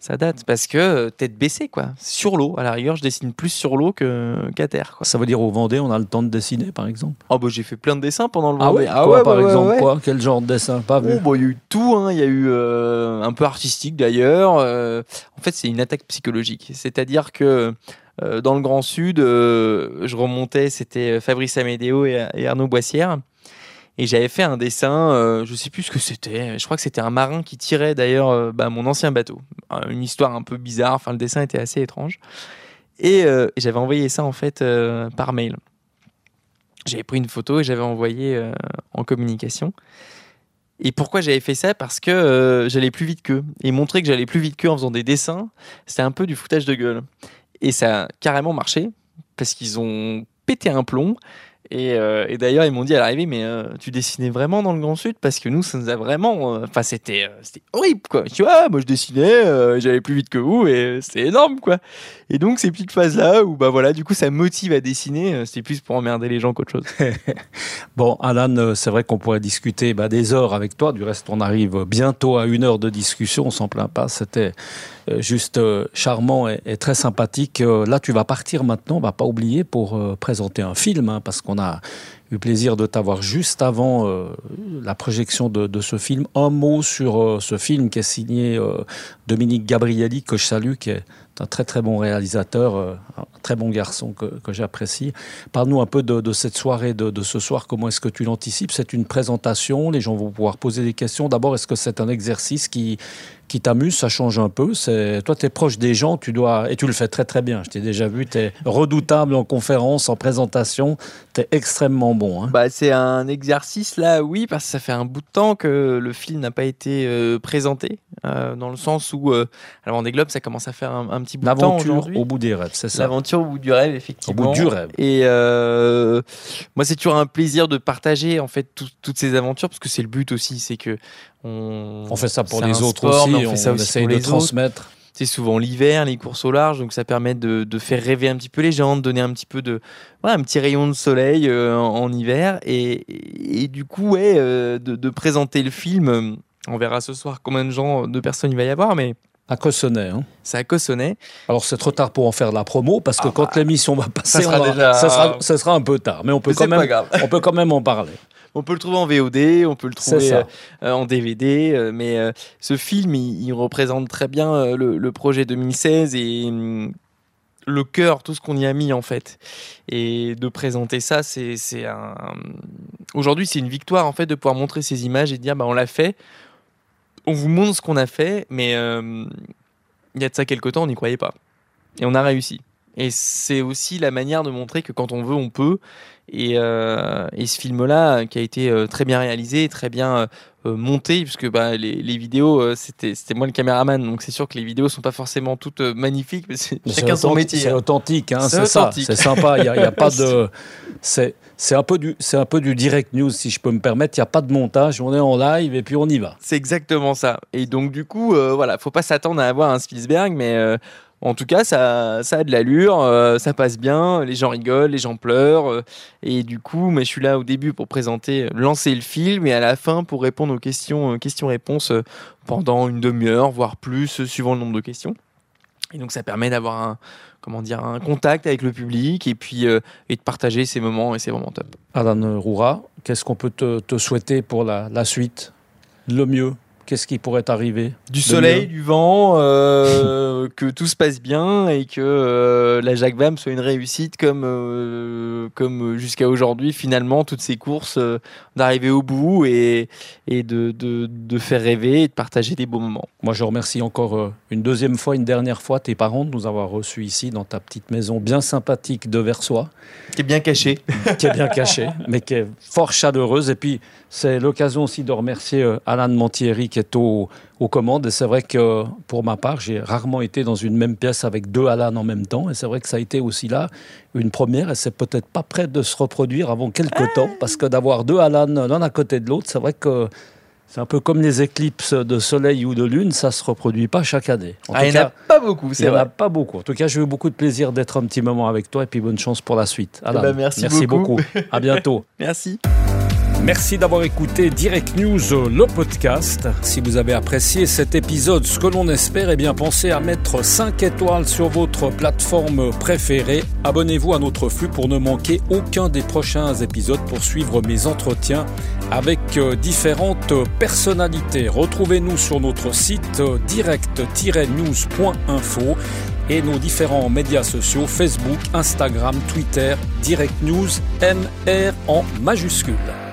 Ça date parce que euh, tête baissée, quoi. Sur l'eau, à la rigueur, je dessine plus sur l'eau qu'à terre. Ça veut dire au Vendée, on a le temps de dessiner, par exemple Oh, bah, j'ai fait plein de dessins pendant le ah Vendée. Ah ouais, par exemple, quoi? Quel genre de dessin? Pas vu. Oh, bah, il y a eu tout, hein. il y a eu euh, un peu artistique d'ailleurs. Euh. en fait, c'est une attaque psychologique. C'est-à-dire que dans le Grand Sud, je remontais, c'était Fabrice Amédéo et, et Arnaud Boissière. Et j'avais fait un dessin, euh, je sais plus ce que c'était. Je crois que c'était un marin qui tirait d'ailleurs euh, bah, mon ancien bateau. Une histoire un peu bizarre. Enfin, le dessin était assez étrange. Et, euh, j'avais envoyé ça en fait par mail. J'avais pris une photo et j'avais envoyé en communication. Et pourquoi j'avais fait ça? Parce que j'allais plus vite qu'eux. Et montrer que j'allais plus vite qu'eux en faisant des dessins, c'était un peu du foutage de gueule. Et ça a carrément marché parce qu'ils ont pété un plomb. Euh, et, d'ailleurs, ils m'ont dit à l'arrivée, mais euh, tu dessinais vraiment dans le Grand Sud? Parce que nous, ça nous a vraiment. Euh, enfin, c'était horrible, quoi. Tu vois, moi, je dessinais, j'allais plus vite que vous, et c'est énorme, quoi. Et donc, ces petites phases-là, où, bah voilà, du coup, ça motive à dessiner, c'était plus pour emmerder les gens qu'autre chose. bon, Alan, c'est vrai qu'on pourrait discuter bah, des heures avec toi. Du reste, on arrive bientôt à une heure de discussion, on s'en plaint pas. C'était juste charmant et, très sympathique. là, tu vas partir maintenant, on va pas oublier, pour présenter un film, hein, parce qu'on on a eu plaisir de t'avoir juste avant euh, la projection de, ce film. Un mot sur euh, ce film qui est signé euh, Dominique Gabrielli, que je salue, qui est un très très bon réalisateur, un très bon garçon que, j'apprécie. Parle-nous un peu de, cette soirée, de, ce soir, comment est-ce que tu l'anticipes? C'est une présentation, les gens vont pouvoir poser des questions. D'abord, est-ce que c'est un exercice qui, qui t'amuse, ça change un peu. Toi, tu es proche des gens, tu dois et tu le fais très très bien. Je t'ai déjà vu, tu es redoutable en conférence, en présentation, tu es extrêmement bon. Hein. Bah, c'est un exercice là, oui, parce que ça fait un bout de temps que le film n'a pas été euh, présenté, euh, dans le sens où, euh, alors des globes, ça commence à faire un, petit bout de temps. L'aventure au bout des rêves, c'est ça. L'aventure au bout du rêve, effectivement. Au bout du rêve. Et moi, c'est toujours un plaisir de partager en fait toutes ces aventures, parce que c'est le but aussi, c'est que on, fait ça pour les autres aussi, on, fait ça aussi essaye de transmettre. C'est souvent l'hiver, les courses au large, donc ça permet de, faire rêver un petit peu les gens, de donner un petit peu de, un petit rayon de soleil euh, en, hiver, et, du coup, ouais, euh, de, présenter le film. On verra ce soir combien de gens, de personnes il va y avoir, mais à Cossonay. Hein. C'est à Cossonay. Alors c'est trop tard pour en faire la promo parce que ah quand bah, l'émission va passer, ça sera, déjà... ça, sera, un peu tard, mais on peut, quand même, on peut quand même en parler. On peut le trouver en VOD, on peut le trouver euh, en DVD, euh, mais euh, ce film, il, représente très bien le, projet 2016 et hum, le cœur, tout ce qu'on y a mis en fait. Et de présenter ça, c'est un. Aujourd'hui, c'est une victoire en fait de pouvoir montrer ces images et de dire bah, on l'a fait. On vous montre ce qu'on a fait, mais il y a de ça quelques temps, on n'y croyait pas. Et on a réussi. Et c'est aussi la manière de montrer que quand on veut, on peut. Euh, et, ce film-là, qui a été euh, très bien réalisé, très bien euh, monté, puisque bah, les, vidéos, c'était moi le caméraman, donc c'est sûr que les vidéos sont pas forcément toutes magnifiques, mais c'est chacun son métier. C'est authentique, hein, c'est ça, c'est sympa. Il n'y a, pas de, c'est un peu du, c'est un peu du direct news, si je peux me permettre. Il n'y a pas de montage, on est en live et puis on y va. C'est exactement ça. Et donc du coup, voilà, faut pas s'attendre à avoir un Spielberg, mais En tout cas, ça, ça a de l'allure, euh, ça passe bien, les gens rigolent, les gens pleurent. euh, et du coup, mais je suis là au début pour présenter, lancer le film, et à la fin pour répondre aux questions, euh, questions-réponses euh, pendant une demi-heure, voire plus, euh, suivant le nombre de questions. Et donc, ça permet d'avoir un, comment dire, un contact avec le public et puis euh, de partager ces moments, et c'est vraiment top. Alan Roura, qu'est-ce qu'on peut te, te souhaiter pour la suite? Le mieux? Qu'est-ce qui pourrait arriver Du soleil, du vent, euh, que tout se passe bien et que euh, la Jacques Vam soit une réussite comme, euh, comme jusqu'à aujourd'hui, finalement, toutes ces courses, d'arriver au bout et, et de, de, de faire rêver et de partager des beaux moments. Moi, je remercie encore une deuxième fois, une dernière fois tes parents de nous avoir reçus ici dans ta petite maison bien sympathique de Versoix, Qui est bien caché. qui est bien cachée, mais qui est fort chaleureuse. Et puis, c'est l'occasion aussi de remercier Alan Montieri qui est au, aux commandes. Et c'est vrai que pour ma part, j'ai rarement été dans une même pièce avec deux Alan en même temps. Et c'est vrai que ça a été aussi là une première. Et c'est peut-être pas prêt de se reproduire avant quelques temps, parce que d'avoir deux Alan l'un à côté de l'autre, c'est vrai que c'est un peu comme les éclips de soleil ou de lune, ça se reproduit pas chaque année. En Ah, tout il n'y en a pas beaucoup, il c'est n'y en a pas beaucoup. En tout cas, j'ai eu beaucoup de plaisir d'être un petit moment avec toi et puis bonne chance pour la suite. Alan, ben, merci beaucoup. beaucoup. À bientôt. Merci. Merci d'avoir écouté Direct News, le podcast. Si vous avez apprécié cet épisode, ce que l'on espère, eh bien pensez à mettre 5 étoiles sur votre plateforme préférée. Abonnez-vous à notre flux pour ne manquer aucun des prochains épisodes pour suivre mes entretiens avec euh, différentes personnalités. Retrouvez-nous sur notre site euh, direct-news.info et nos différents médias sociaux Facebook, Instagram, Twitter, Direct News, MR en majuscule.